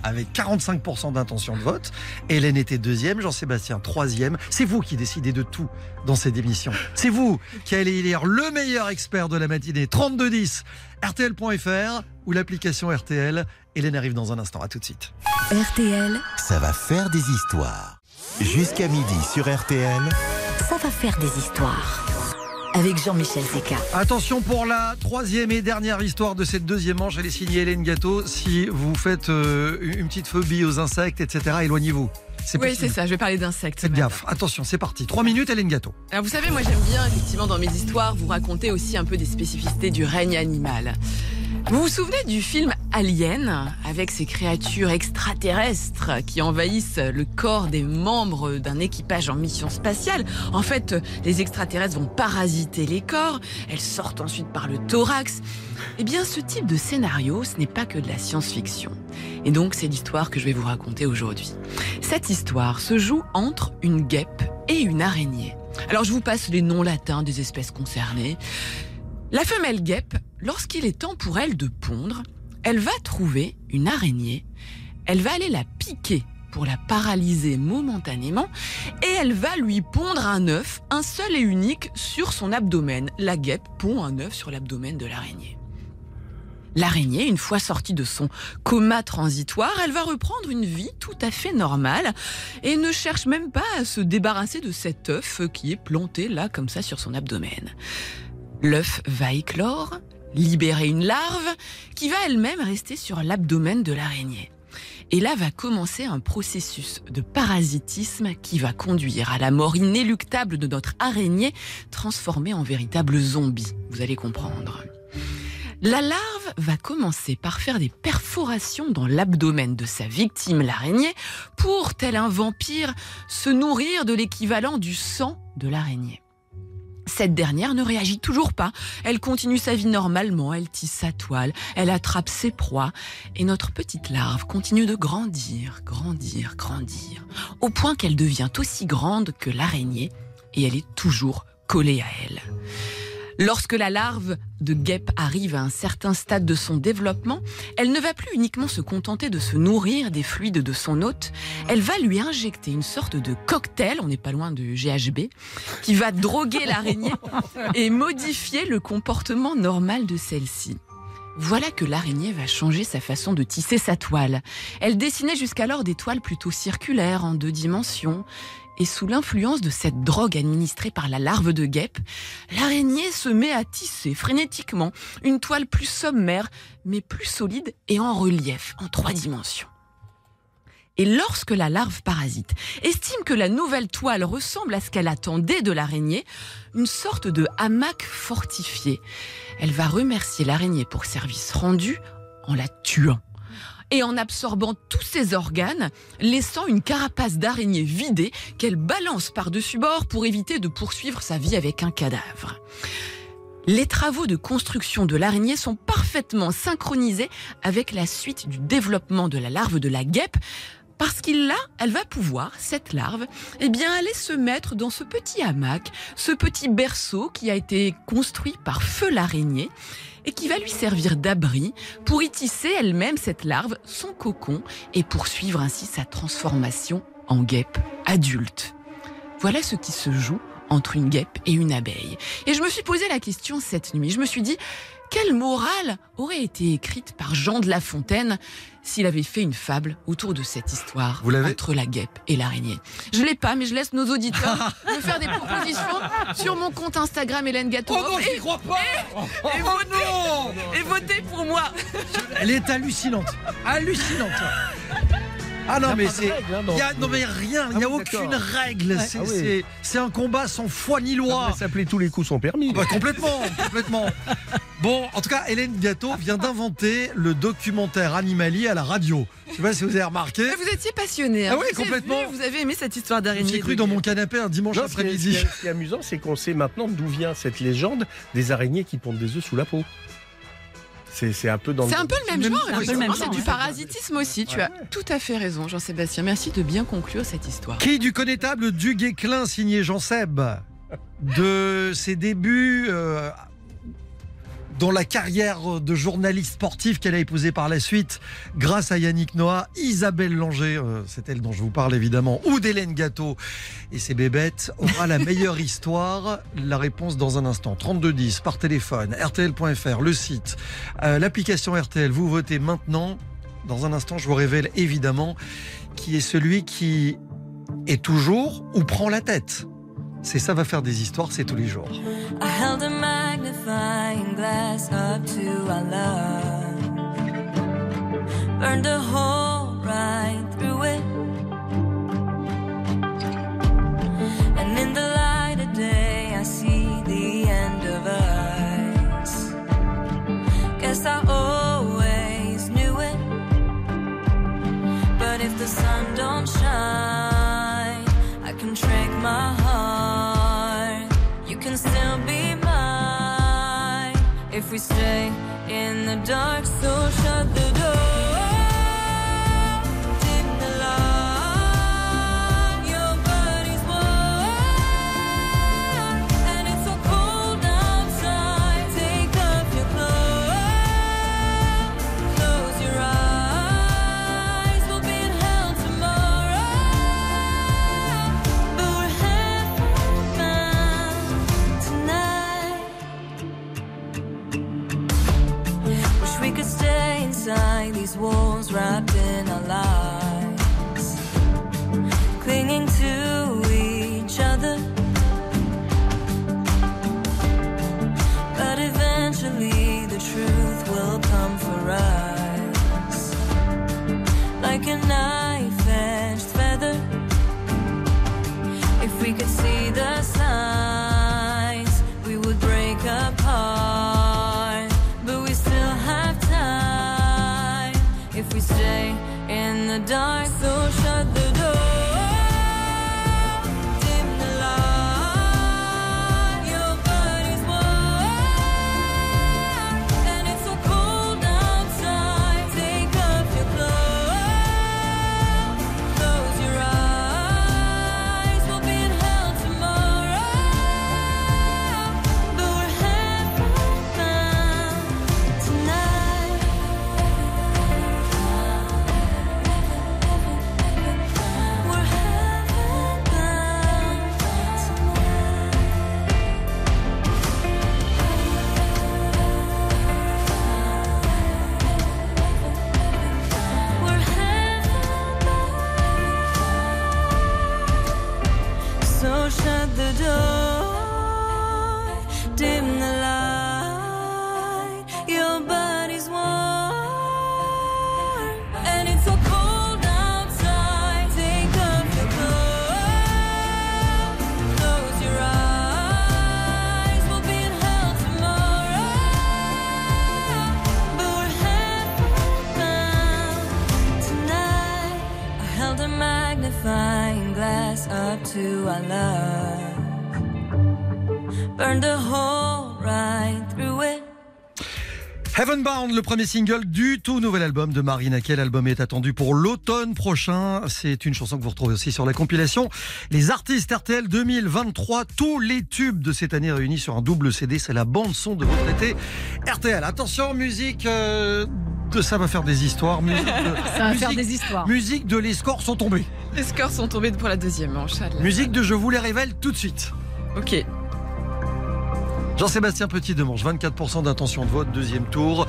avec 45% d'intention de vote. Hélène était deuxième, Jean-Sébastien troisième. C'est vous qui décidez de tout dans cette émission. C'est vous qui allez lire le meilleur expert de la matinée, 3210, rtl.fr ou l'application RTL. Hélène arrive dans un instant. À tout de suite. RTL, Ça va faire des histoires. Jusqu'à midi sur RTL. ça va faire des histoires. Avec Jean-Michel Zeka. Attention pour la troisième et dernière histoire de cette deuxième manche. Elle est signée Hélène Gâteau. Si vous faites euh, une petite phobie aux insectes, etc., éloignez-vous. C'est Oui, c'est ça, je vais parler d'insectes. Faites gaffe. Attention, c'est parti. Trois minutes, Hélène Gâteau. Alors vous savez, moi j'aime bien effectivement dans mes histoires vous raconter aussi un peu des spécificités du règne animal. Vous vous souvenez du film Alien avec ces créatures extraterrestres qui envahissent le corps des membres d'un équipage en mission spatiale? En fait, les extraterrestres vont parasiter les corps, elles sortent ensuite par le thorax. Eh bien, ce type de scénario, ce n'est pas que de la science-fiction. Et donc, c'est l'histoire que je vais vous raconter aujourd'hui. Cette histoire se joue entre une guêpe et une araignée. Alors je vous passe les noms latins des espèces concernées. La femelle guêpe, lorsqu'il est temps pour elle de pondre, elle va trouver une araignée, elle va aller la piquer pour la paralyser momentanément et elle va lui pondre un œuf, un seul et unique, sur son abdomen. La guêpe pond un œuf sur l'abdomen de l'araignée. L'araignée, une fois sortie de son coma transitoire, elle va reprendre une vie tout à fait normale et ne cherche même pas à se débarrasser de cet œuf qui est planté là comme ça sur son abdomen. L'œuf va éclore, libérer une larve qui va elle-même rester sur l'abdomen de l'araignée. Et là va commencer un processus de parasitisme qui va conduire à la mort inéluctable de notre araignée transformée en véritable zombie. Vous allez comprendre. La larve va commencer par faire des perforations dans l'abdomen de sa victime, l'araignée, pour, tel un vampire, se nourrir de l'équivalent du sang de l'araignée. Cette dernière ne réagit toujours pas. Elle continue sa vie normalement, elle tisse sa toile, elle attrape ses proies, et notre petite larve continue de grandir, grandir, grandir, au point qu'elle devient aussi grande que l'araignée, et elle est toujours collée à elle. Lorsque la larve de guêpe arrive à un certain stade de son développement, elle ne va plus uniquement se contenter de se nourrir des fluides de son hôte, elle va lui injecter une sorte de cocktail, on n'est pas loin de GHB, qui va droguer [laughs] l'araignée et modifier le comportement normal de celle-ci. Voilà que l'araignée va changer sa façon de tisser sa toile. Elle dessinait jusqu'alors des toiles plutôt circulaires en deux dimensions. Et sous l'influence de cette drogue administrée par la larve de guêpe, l'araignée se met à tisser frénétiquement une toile plus sommaire, mais plus solide et en relief, en trois dimensions. Et lorsque la larve parasite estime que la nouvelle toile ressemble à ce qu'elle attendait de l'araignée, une sorte de hamac fortifié, elle va remercier l'araignée pour service rendu en la tuant et en absorbant tous ses organes, laissant une carapace d'araignée vidée qu'elle balance par-dessus bord pour éviter de poursuivre sa vie avec un cadavre. Les travaux de construction de l'araignée sont parfaitement synchronisés avec la suite du développement de la larve de la guêpe, parce qu'il là, elle va pouvoir, cette larve, eh bien, aller se mettre dans ce petit hamac, ce petit berceau qui a été construit par feu l'araignée et qui va lui servir d'abri pour y tisser elle-même cette larve, son cocon, et poursuivre ainsi sa transformation en guêpe adulte. Voilà ce qui se joue entre une guêpe et une abeille. Et je me suis posé la question cette nuit. Je me suis dit, quelle morale aurait été écrite par Jean de La Fontaine s'il avait fait une fable autour de cette histoire entre la guêpe et l'araignée? Je l'ai pas, mais je laisse nos auditeurs [laughs] me faire des propositions sur mon compte Instagram Hélène Gâteau. Oh non, j'y crois pas et, Oh votez, non et votez pour moi Elle est hallucinante. Hallucinante. Ah non, a mais c'est. hein, a- non, mais rien, il n'y a Ah oui, aucune règle. Ah, C'est ah oui. un combat sans foi ni loi. Ça s'appelait tous les coups sont permis. Bah, complètement, [laughs] complètement. Bon, en tout cas, Hélène Gâteau vient d'inventer le documentaire animalier à la radio. Je sais pas si vous avez remarqué. Mais Vous étiez passionné. hein. Ah oui, vous ai complètement. vu, Vous avez aimé cette histoire d'araignée. J'ai cru dans mon canapé un dimanche ce, après-midi. qui est- ce qui est amusant, c'est qu'on sait maintenant d'où vient cette légende des araignées qui pondent des œufs sous la peau. C'est un peu dans C'est un peu le même genre, c'est un peu le effectivement, même c'est genre, du parasitisme aussi. Tu as tout à fait raison, Jean-Sébastien. Merci de bien conclure cette histoire. Qui du connétable du Guéclin signé Jean Seb de ses débuts euh, dans la carrière de journaliste sportif qu'elle a épousée par la suite grâce à Yannick Noah, Isabelle Langer, euh, c'est elle dont je vous parle évidemment, ou d'Hélène Gâteau et ses bébêtes, aura la meilleure histoire La réponse dans un instant. 3210 par téléphone, rtl.fr, le site, euh, l'application RTL. Vous votez maintenant. Dans un instant, je vous révèle évidemment qui est celui qui est toujours ou prend la tête. C'est ça va faire des histoires, c'est tous les jours. I held a magnifying glass up to our love. Burned a hole right through it. And in the light of day, I see the end of us. Guess I the dark. Held a magnifying glass up to our love, burned a hole right through it. Heaven Bound, le premier single du tout nouvel album de Marina. Quel album est attendu pour l'automne prochain? C'est une chanson que vous retrouvez aussi sur la compilation Les artistes RTL 2023. Tous les tubes de cette année réunis sur un double CD. C'est la bande son de votre été RTL. Attention, musique euh, de ça va faire des histoires. Musique de, [laughs] Ça va musique- faire des histoires. Musique de les scores sont tombés. Les scores sont tombés pour la deuxième manche. Allez. Musique de je vous les révèle tout de suite. Ok. Jean-Sébastien Petit demanche 24% d'intention de vote, deuxième tour.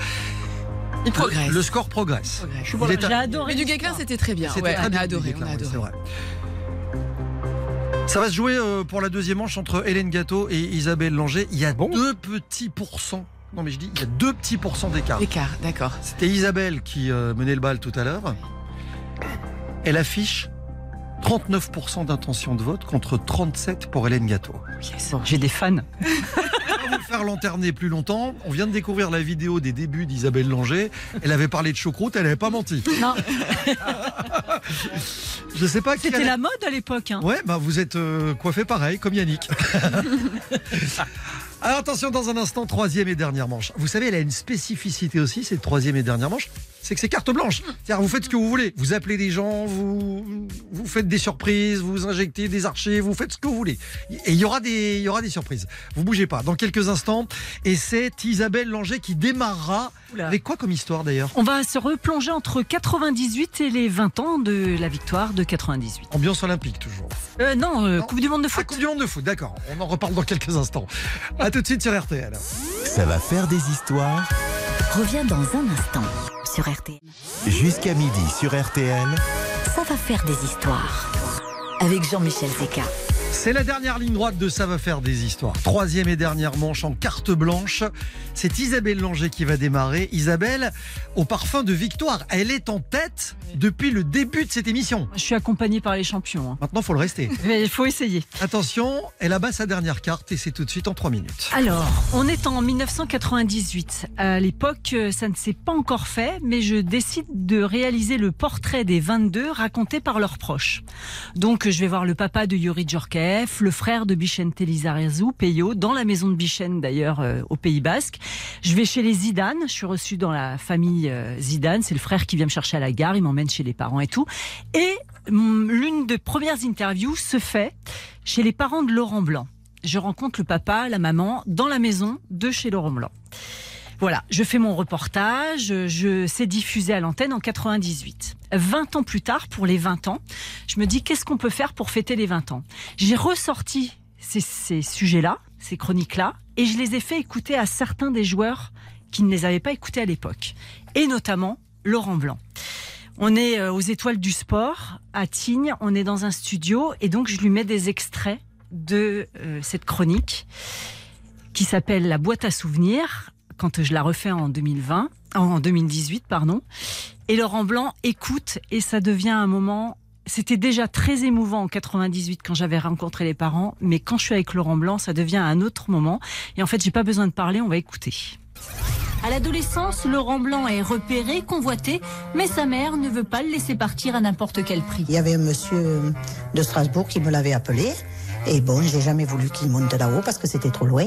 Il progresse. Le score progresse. À- J'ai adoré. Mais du Guesclin, c'était très bien. C'était Ouais, très on bien, a adoré, Guéclin, on a adoré. c'est vrai. Ça va se jouer euh, pour la deuxième manche entre Hélène Gâteau et Isabelle Langer. Il y a deux petits pourcents. Non mais je dis, il y a deux petits pourcents d'écart. Écart, d'accord. C'était Isabelle qui euh, menait le bal tout à l'heure. Elle affiche 39% d'intention de vote contre 37 pour Hélène Gâteau. Bon, J'ai des fans. [laughs] Vous faire lanterner plus longtemps. On vient de découvrir la vidéo des débuts d'Isabelle Langer. Elle avait parlé de choucroute, elle n'avait pas menti. Non, Je sais pas qui c'était la mode à l'époque. hein. Ouais, bah vous êtes euh, coiffé pareil, comme Yannick. [laughs] Alors attention, dans un instant, troisième et dernière manche. Vous savez, elle a une spécificité aussi, cette troisième et dernière manche, c'est que c'est carte blanche. C'est-à-dire, vous faites ce que vous voulez. Vous appelez des gens, vous, vous faites des surprises, vous injectez des archives, vous faites ce que vous voulez. Et il y aura des, il y aura des surprises. Vous bougez pas. Dans quelques instants, et c'est Isabelle Langer qui démarrera. Oula. Avec quoi comme histoire d'ailleurs? On va se replonger entre 98 et les 20 ans de la victoire de 98. Ambiance olympique toujours. Euh, non, euh, Non. Coupe du Monde de Ah, foot. Coupe du Monde de foot, d'accord. On en reparle dans quelques instants. À tout de suite sur RTL. Ça va faire des histoires Reviens dans un instant sur RTL. jusqu'à midi sur RTL. Ça va faire des histoires. Avec Jean-Michel Zeka. C'est la dernière ligne droite de Ça va faire des histoires. Troisième et dernière manche en carte blanche. C'est Isabelle Langer qui va démarrer. Isabelle, au parfum de victoire, elle est en tête depuis le début de cette émission. Je suis accompagné par les champions. hein. Maintenant, faut le rester. [laughs] Mais il faut essayer. Attention, elle abat sa dernière carte et c'est tout de suite en trois minutes. Alors, on est en 1998. À l'époque, euh, ça ne s'est pas encore fait, mais je décide de réaliser le portrait des 22 raconté par leurs proches. Donc, je vais voir le papa de Yuri Djorkaeff, le frère de Bichente Lizarazu, Peyo, dans la maison de Bichente d'ailleurs euh, au Pays Basque. Je vais chez les Zidane, je suis reçue dans la famille euh, Zidane, c'est le frère qui vient me chercher à la gare, il m'emmène chez les parents et tout. Et hum, l'une des premières interviews se fait chez les parents de Laurent Blanc je rencontre le papa, la maman dans la maison de chez Laurent Blanc. Voilà, je fais mon reportage, je c'est diffusé à l'antenne en 98. 20 ans plus tard, pour les 20 ans, je me dis qu'est-ce qu'on peut faire pour fêter les 20 ans? J'ai ressorti ces, ces sujets-là, ces chroniques-là, et je les ai fait écouter à certains des joueurs qui ne les avaient pas écoutés à l'époque, et notamment Laurent Blanc. On est euh, aux étoiles du sport à Tignes, on est dans un studio, et donc je lui mets des extraits de euh, cette chronique qui s'appelle La boîte à souvenirs quand je la refais en 2020, en 2018 pardon. Et Laurent Blanc écoute et ça devient un moment. C'était déjà très émouvant en 98 quand j'avais rencontré les parents, mais quand je suis avec Laurent Blanc, ça devient un autre moment. Et en fait, j'ai pas besoin de parler, on va écouter. À l'adolescence, Laurent Blanc est repéré, convoité, mais sa mère ne veut pas le laisser partir à n'importe quel prix. Il y avait un monsieur de Strasbourg qui me l'avait appelé. Et bon, j'ai jamais voulu qu'il monte là-haut parce que c'était trop loin.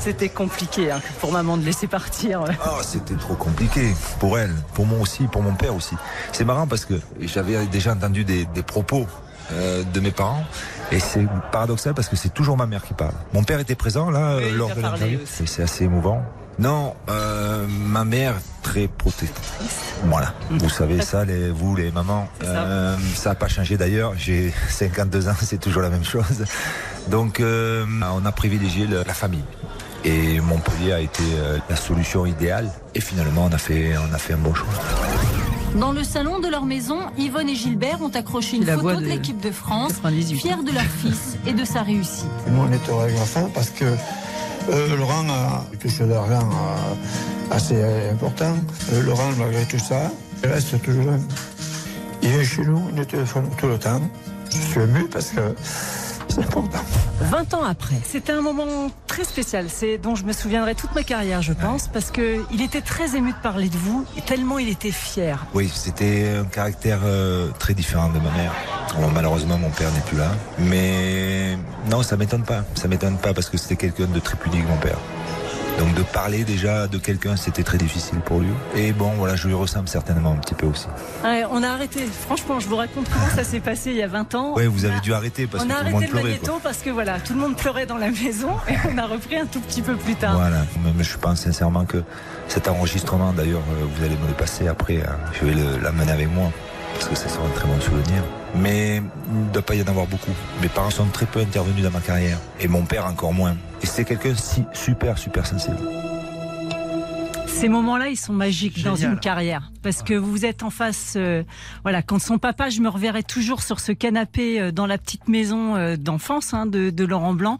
C'était compliqué hein, pour maman de laisser partir. Oh, c'était trop compliqué pour elle, pour moi aussi, pour mon père aussi. C'est marrant parce que j'avais déjà entendu des, des propos euh, de mes parents et c'est paradoxal parce que c'est toujours ma mère qui parle. Mon père était présent là Oui, lors de l'interview. c'est assez émouvant. Non, euh, ma mère très protectrice. Voilà, vous savez ça, les, vous les mamans. Euh, ça n'a pas changé d'ailleurs. J'ai [laughs] 52 ans, c'est toujours la même chose. Donc, euh, on a privilégié le- la famille. Et Montpellier a été euh, la solution idéale. Et finalement, on a fait, on a fait un bon choix. Dans le salon de leur maison, Yvonne et Gilbert ont accroché une La photo de, de l'équipe de France, 98. fiers de leur fils et de sa réussite. Nous, on est heureux avec l'enfant parce que euh, Laurent a touché d'argent euh, assez euh, important. Euh, Laurent, malgré tout ça, il reste toujours. Il vient chez nous, il nous téléphone tout le temps. Je suis ému parce que important. 20 ans après. C'était un moment très spécial, c'est dont je me souviendrai toute ma carrière, je pense, parce que il était très ému de parler de vous, et tellement il était fier. Oui, c'était un caractère euh, très différent de ma mère. Bon, malheureusement, mon père n'est plus là. Mais non, ça m'étonne pas. Ça m'étonne pas parce que c'était quelqu'un de très pudique, mon père. Donc de parler déjà de quelqu'un, c'était très difficile pour lui. Et bon, voilà, je lui ressemble certainement un petit peu aussi. Ouais, on a arrêté, franchement, je vous raconte comment ça s'est passé il y a 20 ans. Oui, vous avez a- dû arrêter parce on que a tout le arrêté monde le pleurait. quoi. parce que voilà, tout le monde pleurait dans la maison et on a repris un tout petit peu plus tard. Voilà, mais je pense sincèrement que cet enregistrement, d'ailleurs, euh, vous allez me le passer après. hein. Je vais l'amener avec moi parce que ça sera un très bon souvenir. Mais il ne doit pas y en avoir beaucoup. Mes parents sont très peu intervenus dans ma carrière et mon père encore moins. Et c'est quelqu'un si super, super sensible. Ces moments-là, ils sont magiques dans une carrière. Parce que vous êtes en face, euh, voilà, quand son papa, je me reverrai toujours sur ce canapé euh, dans la petite maison euh, d'enfance hein, de, de Laurent Blanc,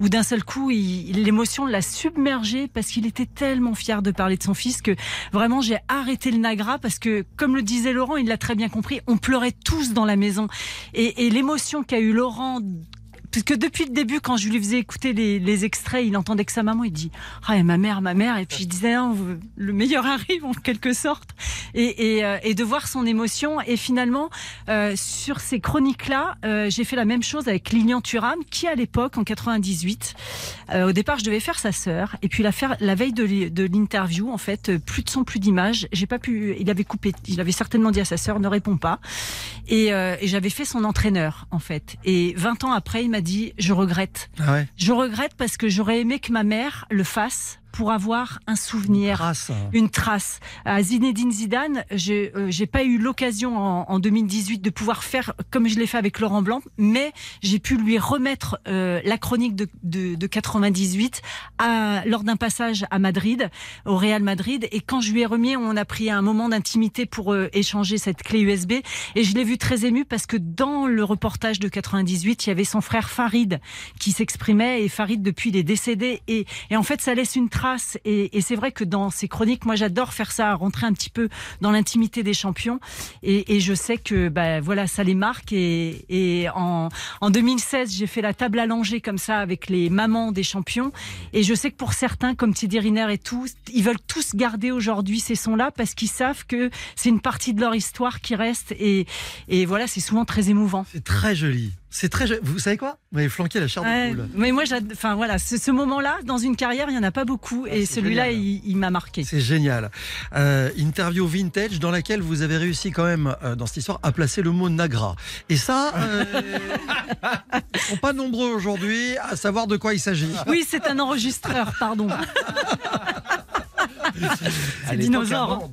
où d'un seul coup, l'émotion l'a submergé parce qu'il était tellement fier de parler de son fils que vraiment j'ai arrêté le Nagra parce que, comme le disait Laurent, il l'a très bien compris, on pleurait tous dans la maison. Et, et l'émotion qu'a eu Laurent puisque depuis le début, quand je lui faisais écouter les, les extraits, il entendait que sa maman, il dit Ah, et ma mère, ma mère. Et puis je disais vous- le meilleur [laughs] arrive en quelque sorte. Et, et, euh, et de voir son émotion. Et finalement, euh, sur ces chroniques-là, euh, j'ai fait la même chose avec Lilian Thuram, qui à l'époque, en 98, euh, au départ, je devais faire sa sœur. Et puis la, faire, la veille de l'interview, en fait, euh, plus de son, plus d'image. J'ai pas pu. Il avait coupé. Il avait certainement dit à sa sœur Ne réponds pas. Et, euh, et j'avais fait son entraîneur, en fait. Et 20 ans après, il m'a dit Je regrette. Ah ouais. Je regrette parce que j'aurais aimé que ma mère le fasse pour avoir un souvenir, Trace. une trace. À Zinedine Zidane, j'ai euh, j'ai pas eu l'occasion en, en 2018 de pouvoir faire comme je l'ai fait avec Laurent Blanc, mais j'ai pu lui remettre euh, la chronique de, de, de 98 à, lors d'un passage à Madrid, au Real Madrid. Et quand je lui ai remis, on a pris un moment d'intimité pour euh, échanger cette clé USB. Et je l'ai vu très ému parce que dans le reportage de 98, il y avait son frère Farid qui s'exprimait. Et Farid, depuis, il est décédé. Et, et en fait, ça laisse une trace. Et, c'est vrai que dans ces chroniques, moi, j'adore faire ça, rentrer un petit peu dans l'intimité des champions. Et, je sais que, bah, voilà, ça les marque. Et, en, en 2016, j'ai fait la table allongée comme ça avec les mamans des champions. Et je sais que pour certains, comme Thierry Riner et tout, ils veulent tous garder aujourd'hui ces sons-là parce qu'ils savent que c'est une partie de leur histoire qui reste. Et voilà, c'est souvent très émouvant. C'est très joli. C'est très. Vous savez quoi? Vous m'avez flanqué la chair Ouais, de poule. mais moi, enfin voilà, ce, ce moment-là, dans une carrière, il y en a pas beaucoup, et celui-là, il, il m'a marqué. C'est génial. Euh, interview vintage dans laquelle vous avez réussi quand même, euh, dans cette histoire, à placer le mot Nagra. Et ça, euh, [laughs] ils sont pas nombreux aujourd'hui à savoir de quoi il s'agit. Oui, c'est un enregistreur, pardon. [laughs] c'est dinosaure.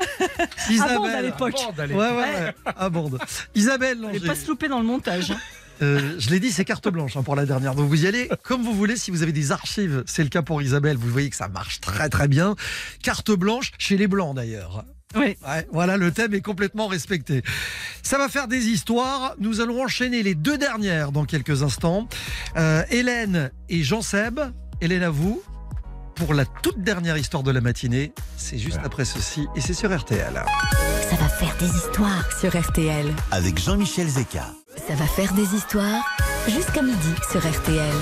[laughs] À Bande, à l'époque. Ouais, ouais, ouais. À Bande. Isabelle Langer. pas se louper dans le montage. hein. Euh, je l'ai dit, c'est carte blanche hein, pour la dernière. Donc vous y allez comme vous voulez. Si vous avez des archives, c'est le cas pour Isabelle. Vous voyez que ça marche très très bien. Carte blanche chez les blancs d'ailleurs. Oui. Ouais, voilà, le thème est complètement respecté. Ça va faire des histoires. Nous allons enchaîner les deux dernières dans quelques instants. Euh, Hélène et Jean Seb. Hélène à vous. Pour la toute dernière histoire de la matinée, c'est juste après ceci et c'est sur RTL. Ça va faire des histoires sur RTL. Avec Jean-Michel Zeka. Ça va faire des histoires jusqu'à midi sur RTL.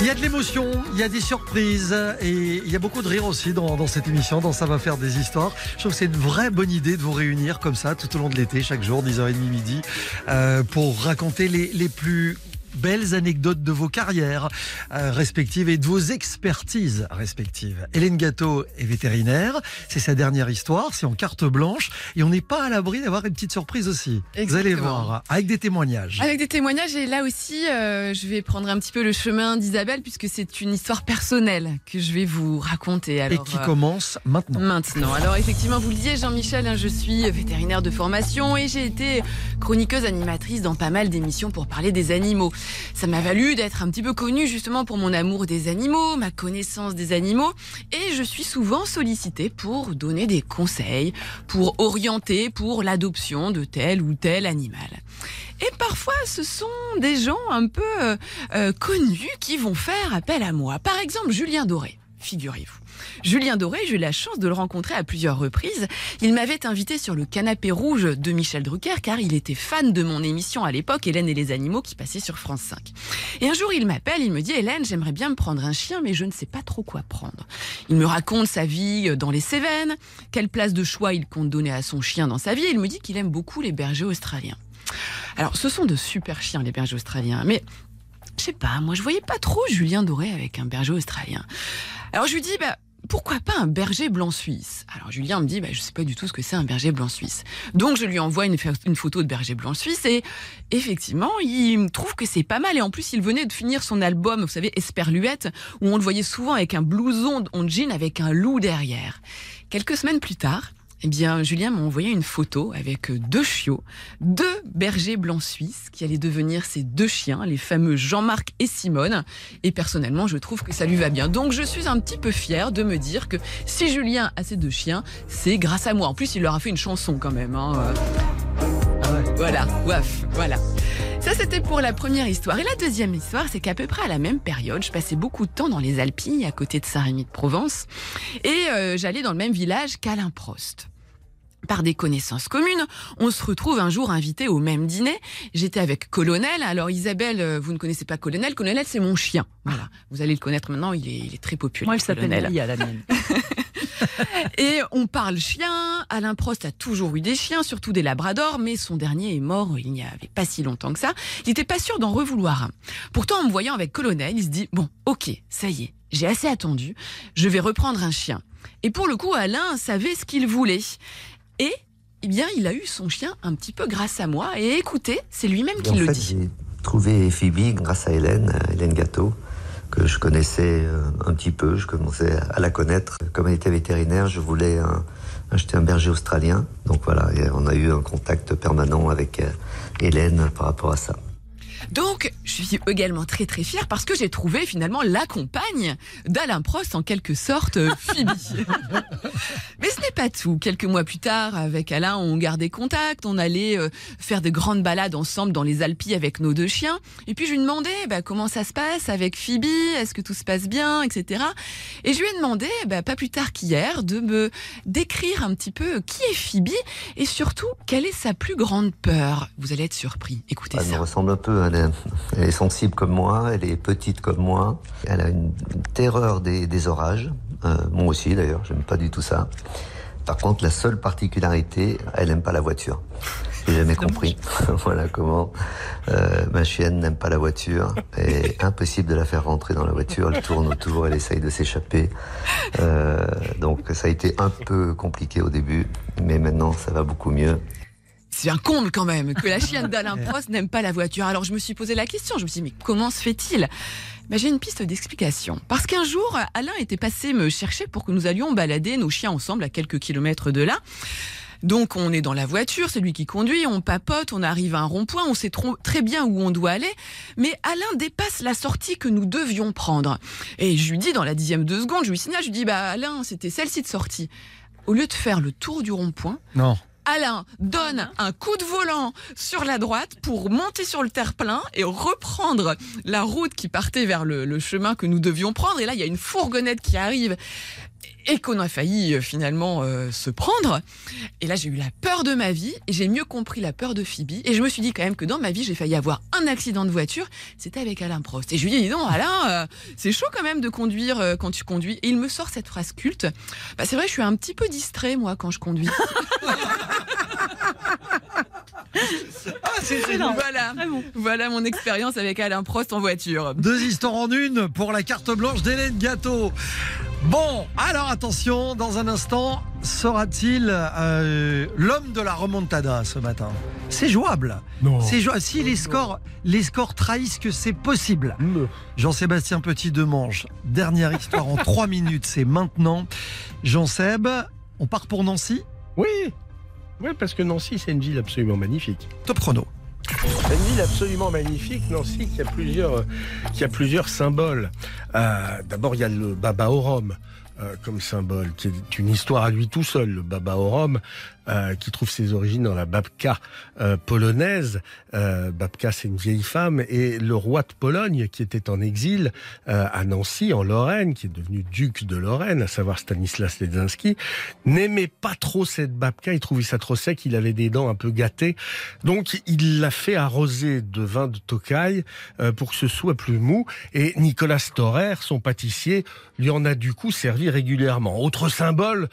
Il y a de l'émotion, il y a des surprises et il y a beaucoup de rire aussi dans, dans cette émission, dans Ça va faire des histoires. Je trouve que c'est une vraie bonne idée de vous réunir comme ça tout au long de l'été, chaque jour, 10h30 midi, euh, pour raconter les, les plus belles anecdotes de vos carrières euh, respectives et de vos expertises respectives. Hélène Gâteau est vétérinaire, c'est sa dernière histoire, c'est en carte blanche et on n'est pas à l'abri d'avoir une petite surprise aussi. Vous allez voir, avec des témoignages. Avec des témoignages, et là aussi, euh, je vais prendre un petit peu le chemin d'Isabelle, puisque c'est une histoire personnelle que je vais vous raconter. Et Alors, qui euh, commence maintenant. Maintenant. Alors effectivement, vous le disiez, Jean-Michel, hein, je suis vétérinaire de formation et j'ai été chroniqueuse animatrice dans pas mal d'émissions pour parler des animaux. Ça m'a valu d'être un petit peu connue justement pour mon amour des animaux, ma connaissance des animaux et je suis souvent sollicitée pour donner des conseils, pour orienter pour l'adoption de tel ou tel animal. Et parfois, ce sont des gens un peu euh, euh, connus qui vont faire appel à moi. Par exemple, Julien Doré, figurez-vous. Julien Doré, j'ai eu la chance de le rencontrer à plusieurs reprises. Il m'avait invité sur le canapé rouge de Michel Drucker car il était fan de mon émission à l'époque, Hélène et les animaux, qui passait sur France 5. Et un jour, il m'appelle, il me dit, Hélène, j'aimerais bien me prendre un chien, mais je ne sais pas trop quoi prendre. Il me raconte sa vie dans les Cévennes, quelle place de choix il compte donner à son chien dans sa vie. Il me dit qu'il aime beaucoup les bergers australiens. Alors, ce sont de super chiens, les bergers australiens, mais je sais pas, moi je voyais pas trop Julien Doré avec un berger australien. Alors je lui dis, bah, pourquoi pas un berger blanc suisse? Alors Julien me dit, bah, je sais pas du tout ce que c'est un berger blanc suisse. Donc je lui envoie une, photo de berger blanc suisse et effectivement, il trouve que c'est pas mal. Et en plus, il venait de finir son album, vous savez, Esperluette, où on le voyait souvent avec un blouson en jean avec un loup derrière. Quelques semaines plus tard, eh bien, Julien m'a envoyé une photo avec deux chiots, deux bergers blancs suisses qui allaient devenir ces deux chiens, les fameux Jean-Marc et Simone. Et personnellement, je trouve que ça lui va bien. Donc, je suis un petit peu fière de me dire que si Julien a ces deux chiens, c'est grâce à moi. En plus, il leur a fait une chanson quand même. hein. Euh, Voilà, waf, voilà. Ça, c'était pour la première histoire. Et la deuxième histoire, c'est qu'à peu près à la même période, je passais beaucoup de temps dans les Alpilles, à côté de Saint-Rémy-de-Provence, et euh, j'allais dans le même village qu'Alain Prost. Par des connaissances communes, on se retrouve un jour invité au même dîner. J'étais avec Colonel. Alors Isabelle, euh, vous ne connaissez pas Colonel. Colonel, c'est mon chien. Voilà, vous allez le connaître maintenant. Il est, il est très populaire. Moi, elle s'appelle. Lia, la mienne. [laughs] Et on parle chien. Alain Prost a toujours eu des chiens, surtout des labradors, mais son dernier est mort il n'y avait pas si longtemps que ça. Il n'était pas sûr d'en revouloir un. Pourtant, en me voyant avec Colonel, il se dit bon, ok, ça y est, j'ai assez attendu. Je vais reprendre un chien. Et pour le coup, Alain savait ce qu'il voulait. Et eh bien, il a eu son chien un petit peu grâce à moi. Et écoutez, c'est lui-même qui en le fait, dit. j'ai trouvé Phoebe grâce à Hélène, Hélène Gâteau, que je connaissais euh, un petit peu. Je commençais à la connaître. Comme elle était vétérinaire, je voulais un- acheter un berger australien. Donc voilà, on a eu un contact permanent avec euh, Hélène par rapport à ça. Donc, je suis également très très fière parce que j'ai trouvé finalement la compagne d'Alain Prost, en quelque sorte, euh, Phoebe. [laughs] Mais ce n'est pas tout. Quelques mois plus tard, avec Alain, on gardait contact, on allait euh, faire de grandes balades ensemble dans les Alpilles avec nos deux chiens. Et puis je lui demandais bah, comment ça se passe avec Phoebe, est-ce que tout se passe bien, etc. Et je lui ai demandé, bah, pas plus tard qu'hier, de me décrire un petit peu qui est Phoebe et surtout quelle est sa plus grande peur? Vous allez être surpris. Écoutez Elle ça. me ressemble un peu. Elle est, elle est sensible comme moi, elle est petite comme moi. Elle a une, une terreur des, des orages. Euh, moi aussi d'ailleurs, j'aime pas du tout ça. Par contre, la seule particularité, elle aime pas la voiture. J'ai jamais compris. [laughs] voilà comment euh, ma chienne n'aime pas la voiture. Et impossible de la faire rentrer dans la voiture. Elle tourne autour, elle essaye de s'échapper. Euh, donc ça a été un peu compliqué au début, mais maintenant ça va beaucoup mieux. C'est un comble quand même que la chienne [laughs] d'Alain Prost n'aime pas la voiture. Alors je me suis posé la question, je me suis dit mais comment se fait-il? Ben, J'ai une piste d'explication. Parce qu'un jour, Alain était passé me chercher pour que nous allions balader nos chiens ensemble à quelques kilomètres de là. Donc on est dans la voiture, c'est lui qui conduit, on papote, on arrive à un rond-point, on sait trop- très bien où on doit aller, mais Alain dépasse la sortie que nous devions prendre. Et je lui dis dans la dixième de seconde, je lui signale, je lui dis bah Alain, c'était celle-ci de sortie. Au lieu de faire le tour du rond-point, Non. Alain donne un coup de volant sur la droite pour monter sur le terre-plein et reprendre la route qui partait vers le, chemin que nous devions prendre. Et là, il y a une fourgonnette qui arrive. Et qu'on a failli euh, finalement euh, se prendre. Et là, j'ai eu la peur de ma vie et j'ai mieux compris la peur de Phoebe. Et je me suis dit quand même que dans ma vie, j'ai failli avoir un accident de voiture. C'était avec Alain Prost. Et je lui ai dit, donc, Alain, euh, c'est chaud quand même de conduire euh, quand tu conduis. Et il me sort cette phrase culte. Bah, c'est vrai, je suis un petit peu distrait, moi, quand je conduis. [laughs] Ah, c'est excellent. Voilà, voilà mon expérience avec Alain Prost en voiture. Deux histoires en une pour la carte blanche d'Hélène Gâteau. Bon, alors attention, dans un instant, sera-t-il euh, l'homme de la remontada ce matin? C'est jouable. Non. C'est jouable. Si les scores, les scores trahissent que c'est possible. Jean-Sébastien Petit Demange, dernière histoire en [laughs] trois minutes, c'est maintenant. Jean-Seb, on part pour Nancy? Oui, oui, parce que Nancy, c'est une ville absolument magnifique. Top chrono. Une ville absolument magnifique, Nancy, qui a plusieurs, qui a plusieurs symboles. Euh, D'abord, il y a le Baba Rhum. euh, comme symbole, qui est une histoire à lui tout seul, le Baba Rhum, euh, qui trouve ses origines dans la babka euh, polonaise. Euh, babka, c'est une vieille femme, et le roi de Pologne, qui était en exil euh, à Nancy, en Lorraine, qui est devenu duc de Lorraine, à savoir Stanislas Ledzinski, n'aimait pas trop cette babka, il trouvait ça trop sec, il avait des dents un peu gâtées, donc il l'a fait arroser de vin de Tokai pour que ce soit plus mou, et Nicolas Storer, son pâtissier, lui en a du coup servi régulièrement. Autre symbole,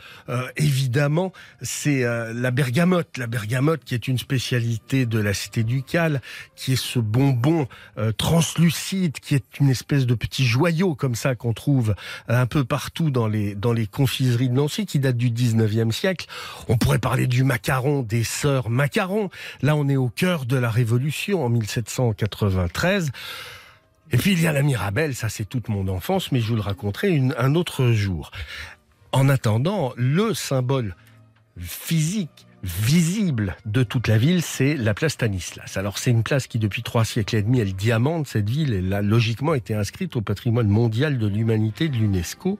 évidemment, c'est la bergamote. La bergamote qui est une spécialité de la cité ducale, qui est ce bonbon euh, translucide, qui est une espèce de petit joyau comme ça qu'on trouve euh, un peu partout dans les, dans les confiseries de Nancy, qui date du 19e siècle. On pourrait parler du macaron, des sœurs macaron. Là, on est au cœur de la Révolution en 1793. Et puis il y a la Mirabelle, ça c'est toute mon enfance, mais je vous le raconterai un autre jour. En attendant, le symbole physique, visible de toute la ville, c'est la place Stanislas. Alors c'est une place qui depuis trois siècles et demi, elle diamante cette ville, elle a logiquement été inscrite au patrimoine mondial de l'humanité de l'UNESCO.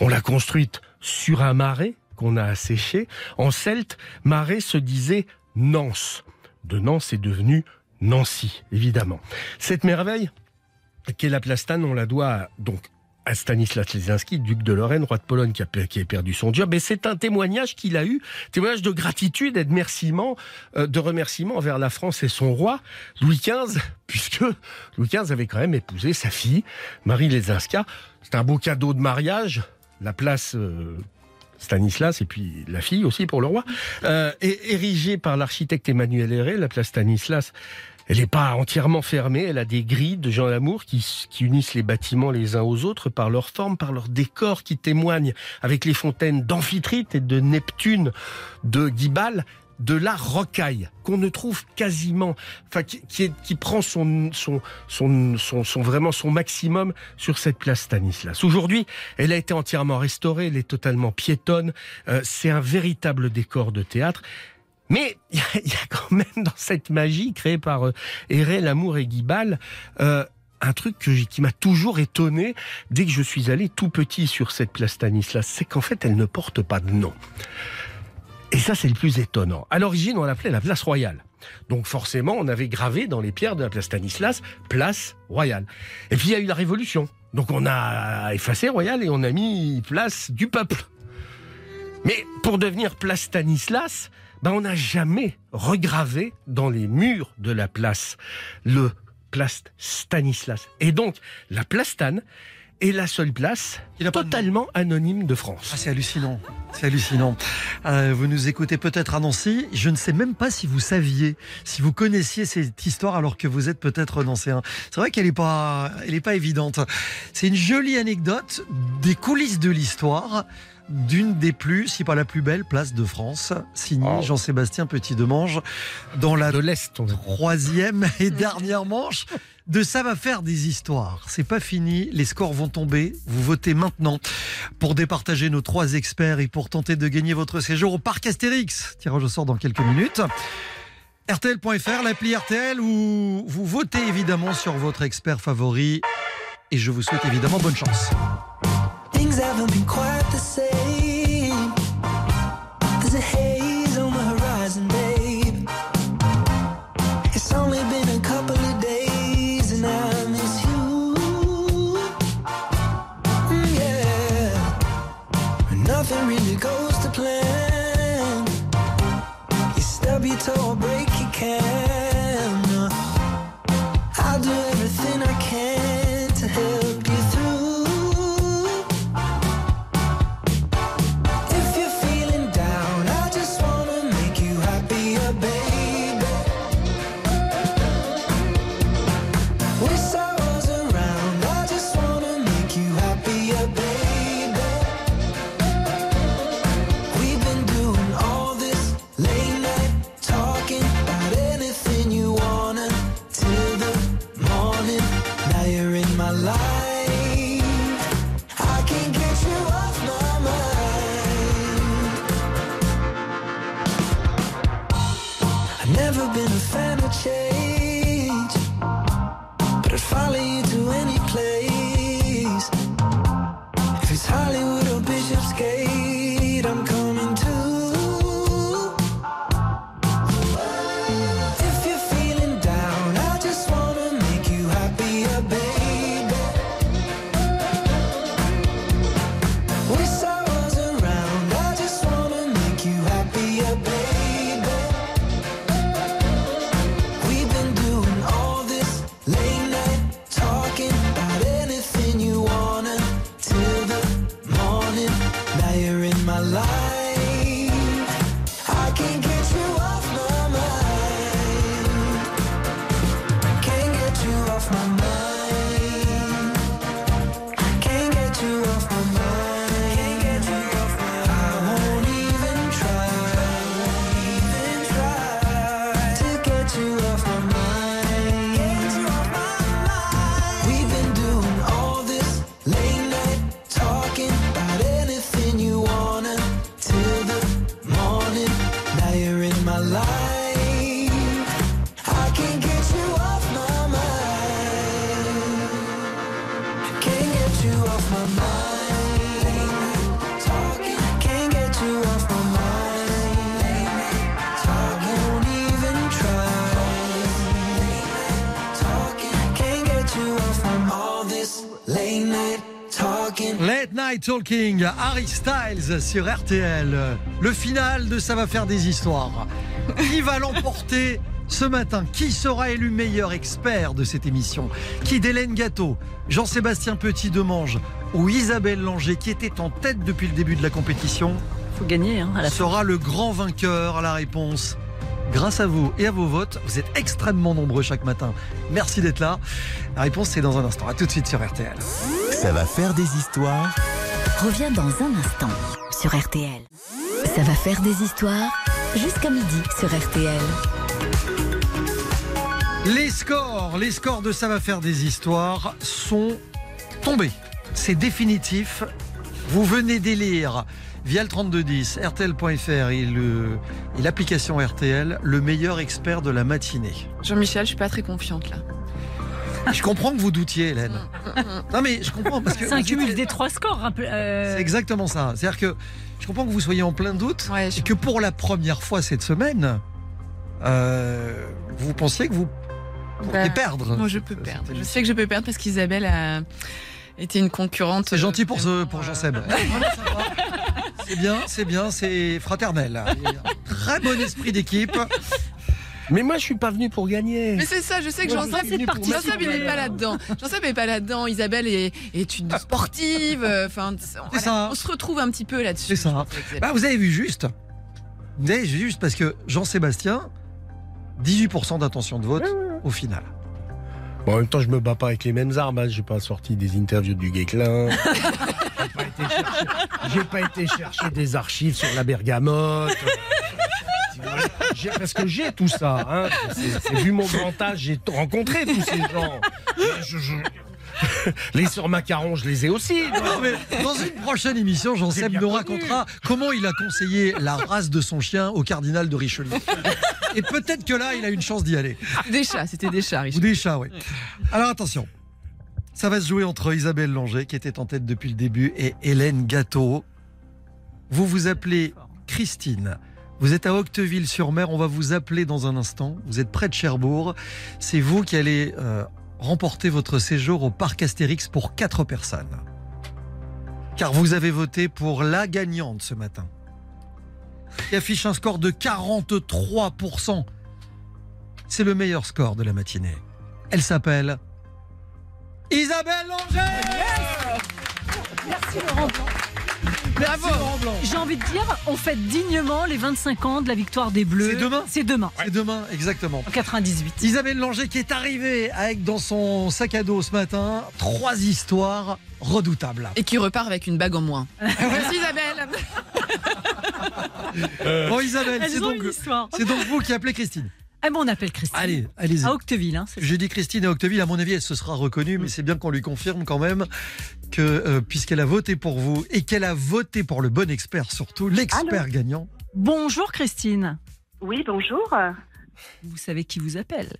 On l'a construite sur un marais qu'on a asséché. En celte, marais se disait Nance. De Nance est devenu Nancy, évidemment. Cette merveille, qu'est la plastane, on la doit donc à Stanislas Lesinski, duc de Lorraine, roi de Pologne, qui a, qui a perdu son job. Et c'est un témoignage qu'il a eu, témoignage de gratitude et de remerciement, euh, envers la France et son roi, Louis XV, [laughs] puisque Louis XV avait quand même épousé sa fille, Marie Lesinska. C'est un beau cadeau de mariage, la place... euh, Stanislas et puis la fille aussi pour le roi, euh, et érigée par l'architecte Emmanuel Héré, la place Stanislas. Elle n'est pas entièrement fermée, elle a des grilles de Jean Lamour qui, qui unissent les bâtiments les uns aux autres par leur forme, par leur décor qui témoignent avec les fontaines d'Amphitrite et de Neptune de Guibal de la rocaille qu'on ne trouve quasiment, enfin qui, qui prend son, son, son, son, son- vraiment son maximum sur cette place Stanislas. Aujourd'hui, elle a été entièrement restaurée, elle est totalement piétonne, euh, c'est un véritable décor de théâtre. Mais il y, a- quand même dans cette magie créée par euh, Héré, Lamour et Guibal, euh, un truc qui m'a toujours étonné dès que je suis allé tout petit sur cette place Stanislas, c'est qu'en fait elle ne porte pas de nom. Et ça, c'est le plus étonnant. À l'origine, on l'appelait la place royale. Donc forcément, on avait gravé dans les pierres de la place Stanislas, place royale. Et puis il y a eu la Révolution. Donc on a effacé royale et on a mis place du peuple. Mais pour devenir place Stanislas, ben on n'a jamais regravé dans les murs de la place le place Stanislas. Et donc la place Stan est la seule place totalement anonyme de France. Ah, c'est hallucinant. C'est hallucinant. Euh, vous nous écoutez peut-être à Nancy. Je ne sais même pas si vous saviez, si vous connaissiez cette histoire alors que vous êtes peut-être nancéen. C'est vrai qu'elle n'est pas, elle est pas évidente. C'est une jolie anecdote des coulisses de l'histoire d'une des plus, si pas la plus belle place de France, signée Jean-Sébastien Petit-Demange dans la de l'Est, troisième [laughs] et dernière manche de ça va faire des histoires. C'est pas fini, les scores vont tomber. Vous votez maintenant pour départager nos trois experts et pour tenter de gagner votre séjour au parc Astérix. Tirage au sort dans quelques minutes. RTL.fr, l'appli RTL où vous votez évidemment sur votre expert favori. Et je vous souhaite évidemment bonne chance. Things haven't been quite the same. There's a haze Talking, Harry Styles sur RTL. Le final de Ça va faire des histoires. Qui va l'emporter ce matin? Qui sera élu meilleur expert de cette émission? Qui d'Hélène Gâteau, Jean-Sébastien Petit-Demange ou Isabelle Langer, qui était en tête depuis le début de la compétition Faut gagner hein, à la fin. sera le grand vainqueur? À la réponse. Grâce à vous et à vos votes, vous êtes extrêmement nombreux chaque matin. Merci d'être là. La réponse, c'est dans un instant. À tout de suite sur RTL. Ça va faire des histoires. Revient dans un instant sur RTL. Ça va faire des histoires jusqu'à midi sur RTL. Les scores, les scores de Ça va faire des histoires sont tombés. C'est définitif. Vous venez d'élire via le 3210, RTL.fr et le- et l'application RTL, le meilleur expert de la matinée. Jean-Michel, je suis pas très confiante là. Je comprends que vous doutiez, Hélène. Non mais je comprends parce que C'est un cumul des trois scores. euh, C'est exactement ça. C'est-à-dire que je comprends que vous soyez en plein doute et que pour la première fois cette semaine, euh, vous pensiez que vous pourriez Bah, perdre. Moi, je peux perdre. Je sais que je peux perdre parce qu'Isabelle a été une concurrente. C'est gentil pour, ce, pour Jean-Seb. [laughs] C'est bien, c'est bien, c'est fraternel. Très bon esprit d'équipe. Mais moi, je suis pas venu pour gagner. Mais c'est ça, je sais que Jean-Seb, il n'est pas là-dedans. [laughs] Jean-Seb n'est pas là-dedans. Isabelle est, est une sportive. euh, Enfin, voilà, ça. on se retrouve un petit peu là-dessus. C'est ça. Bah, vous avez vu juste. Vous avez vu juste parce que Jean-Sébastien, 18% d'intention de vote au final. Bon, en même temps, je me bats pas avec les mêmes armes. Hein. J'ai pas sorti des interviews du Guéclin. [laughs] J'ai pas été chercher des archives sur la bergamote. [laughs] J'ai- Parce que j'ai tout ça. Hein. C'est- vu mon grand âge, j'ai rencontré tous ces gens. Je- je- Les sœurs macarons, je les ai aussi. Non, mais dans une prochaine émission, Jean-Seb bien nous connu. racontera comment il a conseillé la race de son chien au cardinal de Richelieu. Et peut-être que là, il a une chance d'y aller. Des chats, c'était des chats, Ou Richard. des chats, oui. Alors attention, ça va se jouer entre Isabelle Langer, qui était en tête depuis le début, et Hélène Gâteau. Vous vous appelez Christine. Vous êtes à Octeville-sur-Mer, on va vous appeler dans un instant. Vous êtes près de Cherbourg. C'est vous qui allez euh, remporter votre séjour au parc Astérix pour quatre personnes. Car vous avez voté pour la gagnante ce matin. Qui affiche un score de 43%. C'est le meilleur score de la matinée. Elle s'appelle Isabelle Langer Merci Laurent. Bravo. J'ai envie de dire, on fête dignement les 25 ans de la victoire des Bleus. C'est demain C'est demain. C'est demain, exactement. En 98. Isabelle Langer qui est arrivée avec dans son sac à dos ce matin trois histoires redoutables. Et qui repart avec une bague en moins. [laughs] Merci Isabelle. Bon Isabelle, donc, c'est donc vous qui appelez Christine. Ah bon, on appelle Christine. Allez, allez-y. À Octeville. Hein. J'ai dit Christine et Octeville, à mon avis, elle se sera reconnue, mais c'est bien qu'on lui confirme quand même que, euh, puisqu'elle a voté pour vous et qu'elle a voté pour le bon expert surtout, l'expert Allô gagnant. Bonjour Christine. Oui, bonjour. Vous savez qui vous appelle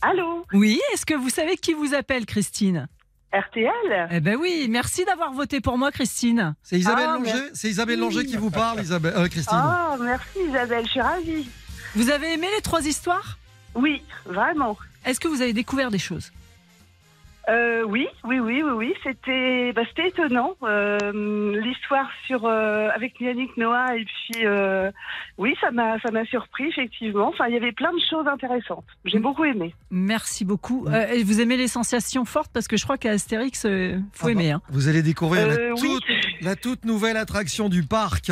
Allô Oui, est-ce que vous savez qui vous appelle, Christine? RTL Eh ben oui, merci d'avoir voté pour moi, Christine. C'est Isabelle Ah, Langer, Isabelle Langer qui vous parle, Isabelle, euh, Christine. Ah, merci Isabelle, je suis ravie. Vous avez aimé les trois histoires? Oui, vraiment. Est-ce que vous avez découvert des choses? Euh, oui, oui, oui, oui, oui, c'était, bah, c'était étonnant. Euh, l'histoire sur euh, avec Yannick Noah et puis euh, oui, ça m'a, ça m'a surpris effectivement. Enfin, il y avait plein de choses intéressantes. J'ai beaucoup aimé. Merci beaucoup. Euh, et vous aimez les sensations fortes? Parce que je crois qu'à Astérix, euh, faut Ah bah, aimer. hein. Vous allez découvrir Euh, la, oui. toute, la toute nouvelle attraction du parc.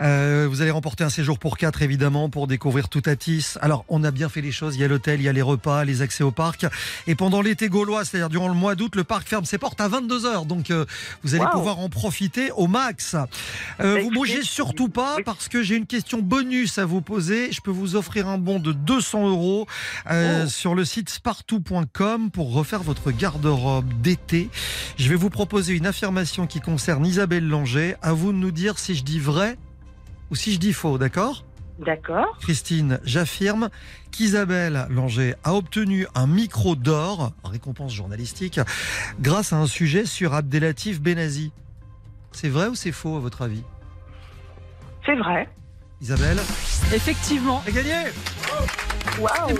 Euh, vous allez remporter un séjour pour quatre, évidemment, pour découvrir tout Atis. Alors, on a bien fait les choses. Il y a l'hôtel, il y a les repas, les accès au parc. Et pendant l'été gaulois, c'est-à-dire durant le mois d'août, le parc ferme ses portes à 22h. Donc, euh, vous allez Wow. pouvoir en profiter au max. Euh, Bah, vous bougez surtout pas parce que j'ai une question bonus à vous poser. Je peux vous offrir un bon de 200 euros euh, Oh. sur le site spartou.com pour refaire votre garde-robe d'été. Je vais vous proposer une affirmation qui concerne Isabelle Langer. À vous de nous dire si je dis vrai ou si je dis faux, d'accord? D'accord. Christine, j'affirme qu'Isabelle Langer a obtenu un micro d'or, récompense journalistique, grâce à un sujet sur Abdelatif Benazi. C'est vrai ou c'est faux à votre avis? C'est vrai. Isabelle? Effectivement. C'est gagné Waouh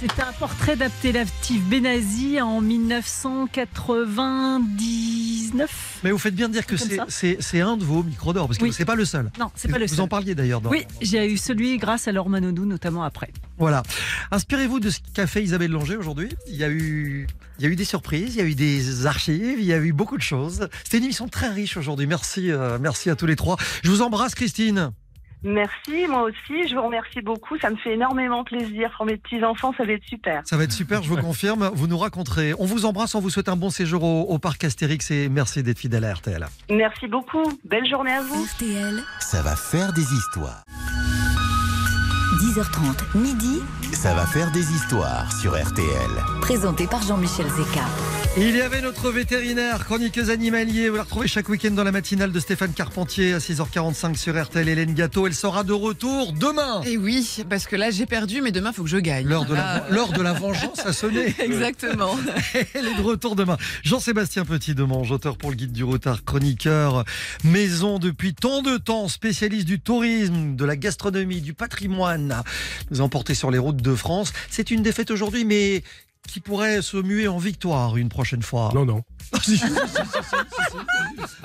C'était un portrait d'Abdelatif Benazi en 1999. Mais vous faites bien de dire que c'est- c'est c'est un de vos micros d'or, parce que Oui. c'est pas le seul. Non, c'est pas le Vous seul. en parliez d'ailleurs dans, Oui, j'ai eu celui grâce à Laure Manodou, notamment après. Voilà. Inspirez-vous de ce qu'a fait Isabelle Langer aujourd'hui. Il y a eu, il y a eu des surprises, il y a eu des archives, il y a eu beaucoup de choses. C'était une émission très riche aujourd'hui. Merci, euh, merci à tous les trois. Je vous embrasse, Christine. Merci, moi aussi. Je vous remercie beaucoup. Ça me fait énormément plaisir. Pour mes petits enfants, ça va être super. Ça va être super, je vous confirme. Vous nous raconterez. On vous embrasse, on vous souhaite un bon séjour au, au parc Astérix et merci d'être fidèle à RTL. Merci beaucoup. Belle journée à vous. RTL, Ça va faire des histoires. 10h30, midi, Ça va faire des histoires sur RTL. présenté par Jean-Michel Zeka. Il y avait notre vétérinaire, chroniqueuse animalier. Vous la retrouvez chaque week-end dans la matinale de Stéphane Carpentier à 6h45 sur RTL. Hélène Gâteau, elle sera de retour demain. Et oui, parce que là j'ai perdu, mais demain faut que je gagne. L'heure de, la, Ah. de la vengeance a sonné. [laughs] Exactement. [laughs] Elle est de retour demain. Jean-Sébastien Petit Demange, auteur pour le guide du retard, chroniqueur, maison depuis tant de temps, spécialiste du tourisme, de la gastronomie, du patrimoine, nous a emporté sur les routes de France. C'est une défaite aujourd'hui, mais qui pourrait se muer en victoire une prochaine fois. Non, non.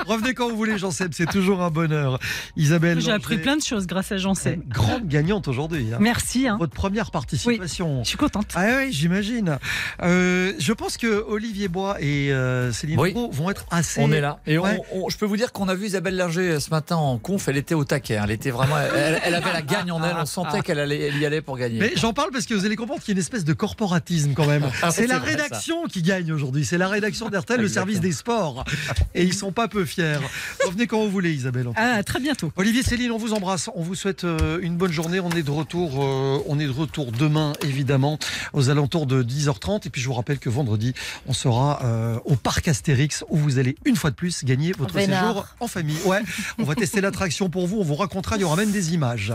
Revenez quand vous voulez, Jean-Seb, c'est toujours un bonheur. Isabelle, J'ai appris plein de choses grâce à Jean C. grande gagnante aujourd'hui. hein. Merci. hein. Votre première participation. Je suis contente. Ah oui, j'imagine. Euh, je pense que Olivier Bois et euh, Céline Oui. Vont être assez. On est là. Et on- Ouais. on- je peux vous dire qu'on a vu Isabelle Langer ce matin en conf. Elle était au taquet. hein. Elle était vraiment. Elle, elle avait la gagne en elle. On sentait qu'elle allait, elle y allait pour gagner. Mais j'en parle parce que vous allez comprendre qu'il y a une espèce de corporatisme quand même. Ah, c'est la rédaction qui gagne aujourd'hui. C'est la rédaction d'RTL, service des sports. [laughs] Et ils sont pas peu fiers. Revenez quand vous voulez, Isabelle. Ah, très bientôt. Olivier Céline, on vous embrasse. On vous souhaite euh, une bonne journée. On est de retour. euh, on est de retour demain, évidemment, aux alentours de 10h30. Et puis je vous rappelle que vendredi, on sera euh, au parc Astérix où vous allez une fois de plus gagner votre Vénard. séjour en famille. Ouais, on va tester l'attraction pour vous. On vous racontera. Il y aura même des images.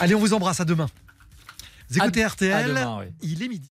Allez, on vous embrasse. À demain. Vous écoutez À- RTL. à demain, oui. Il est midi.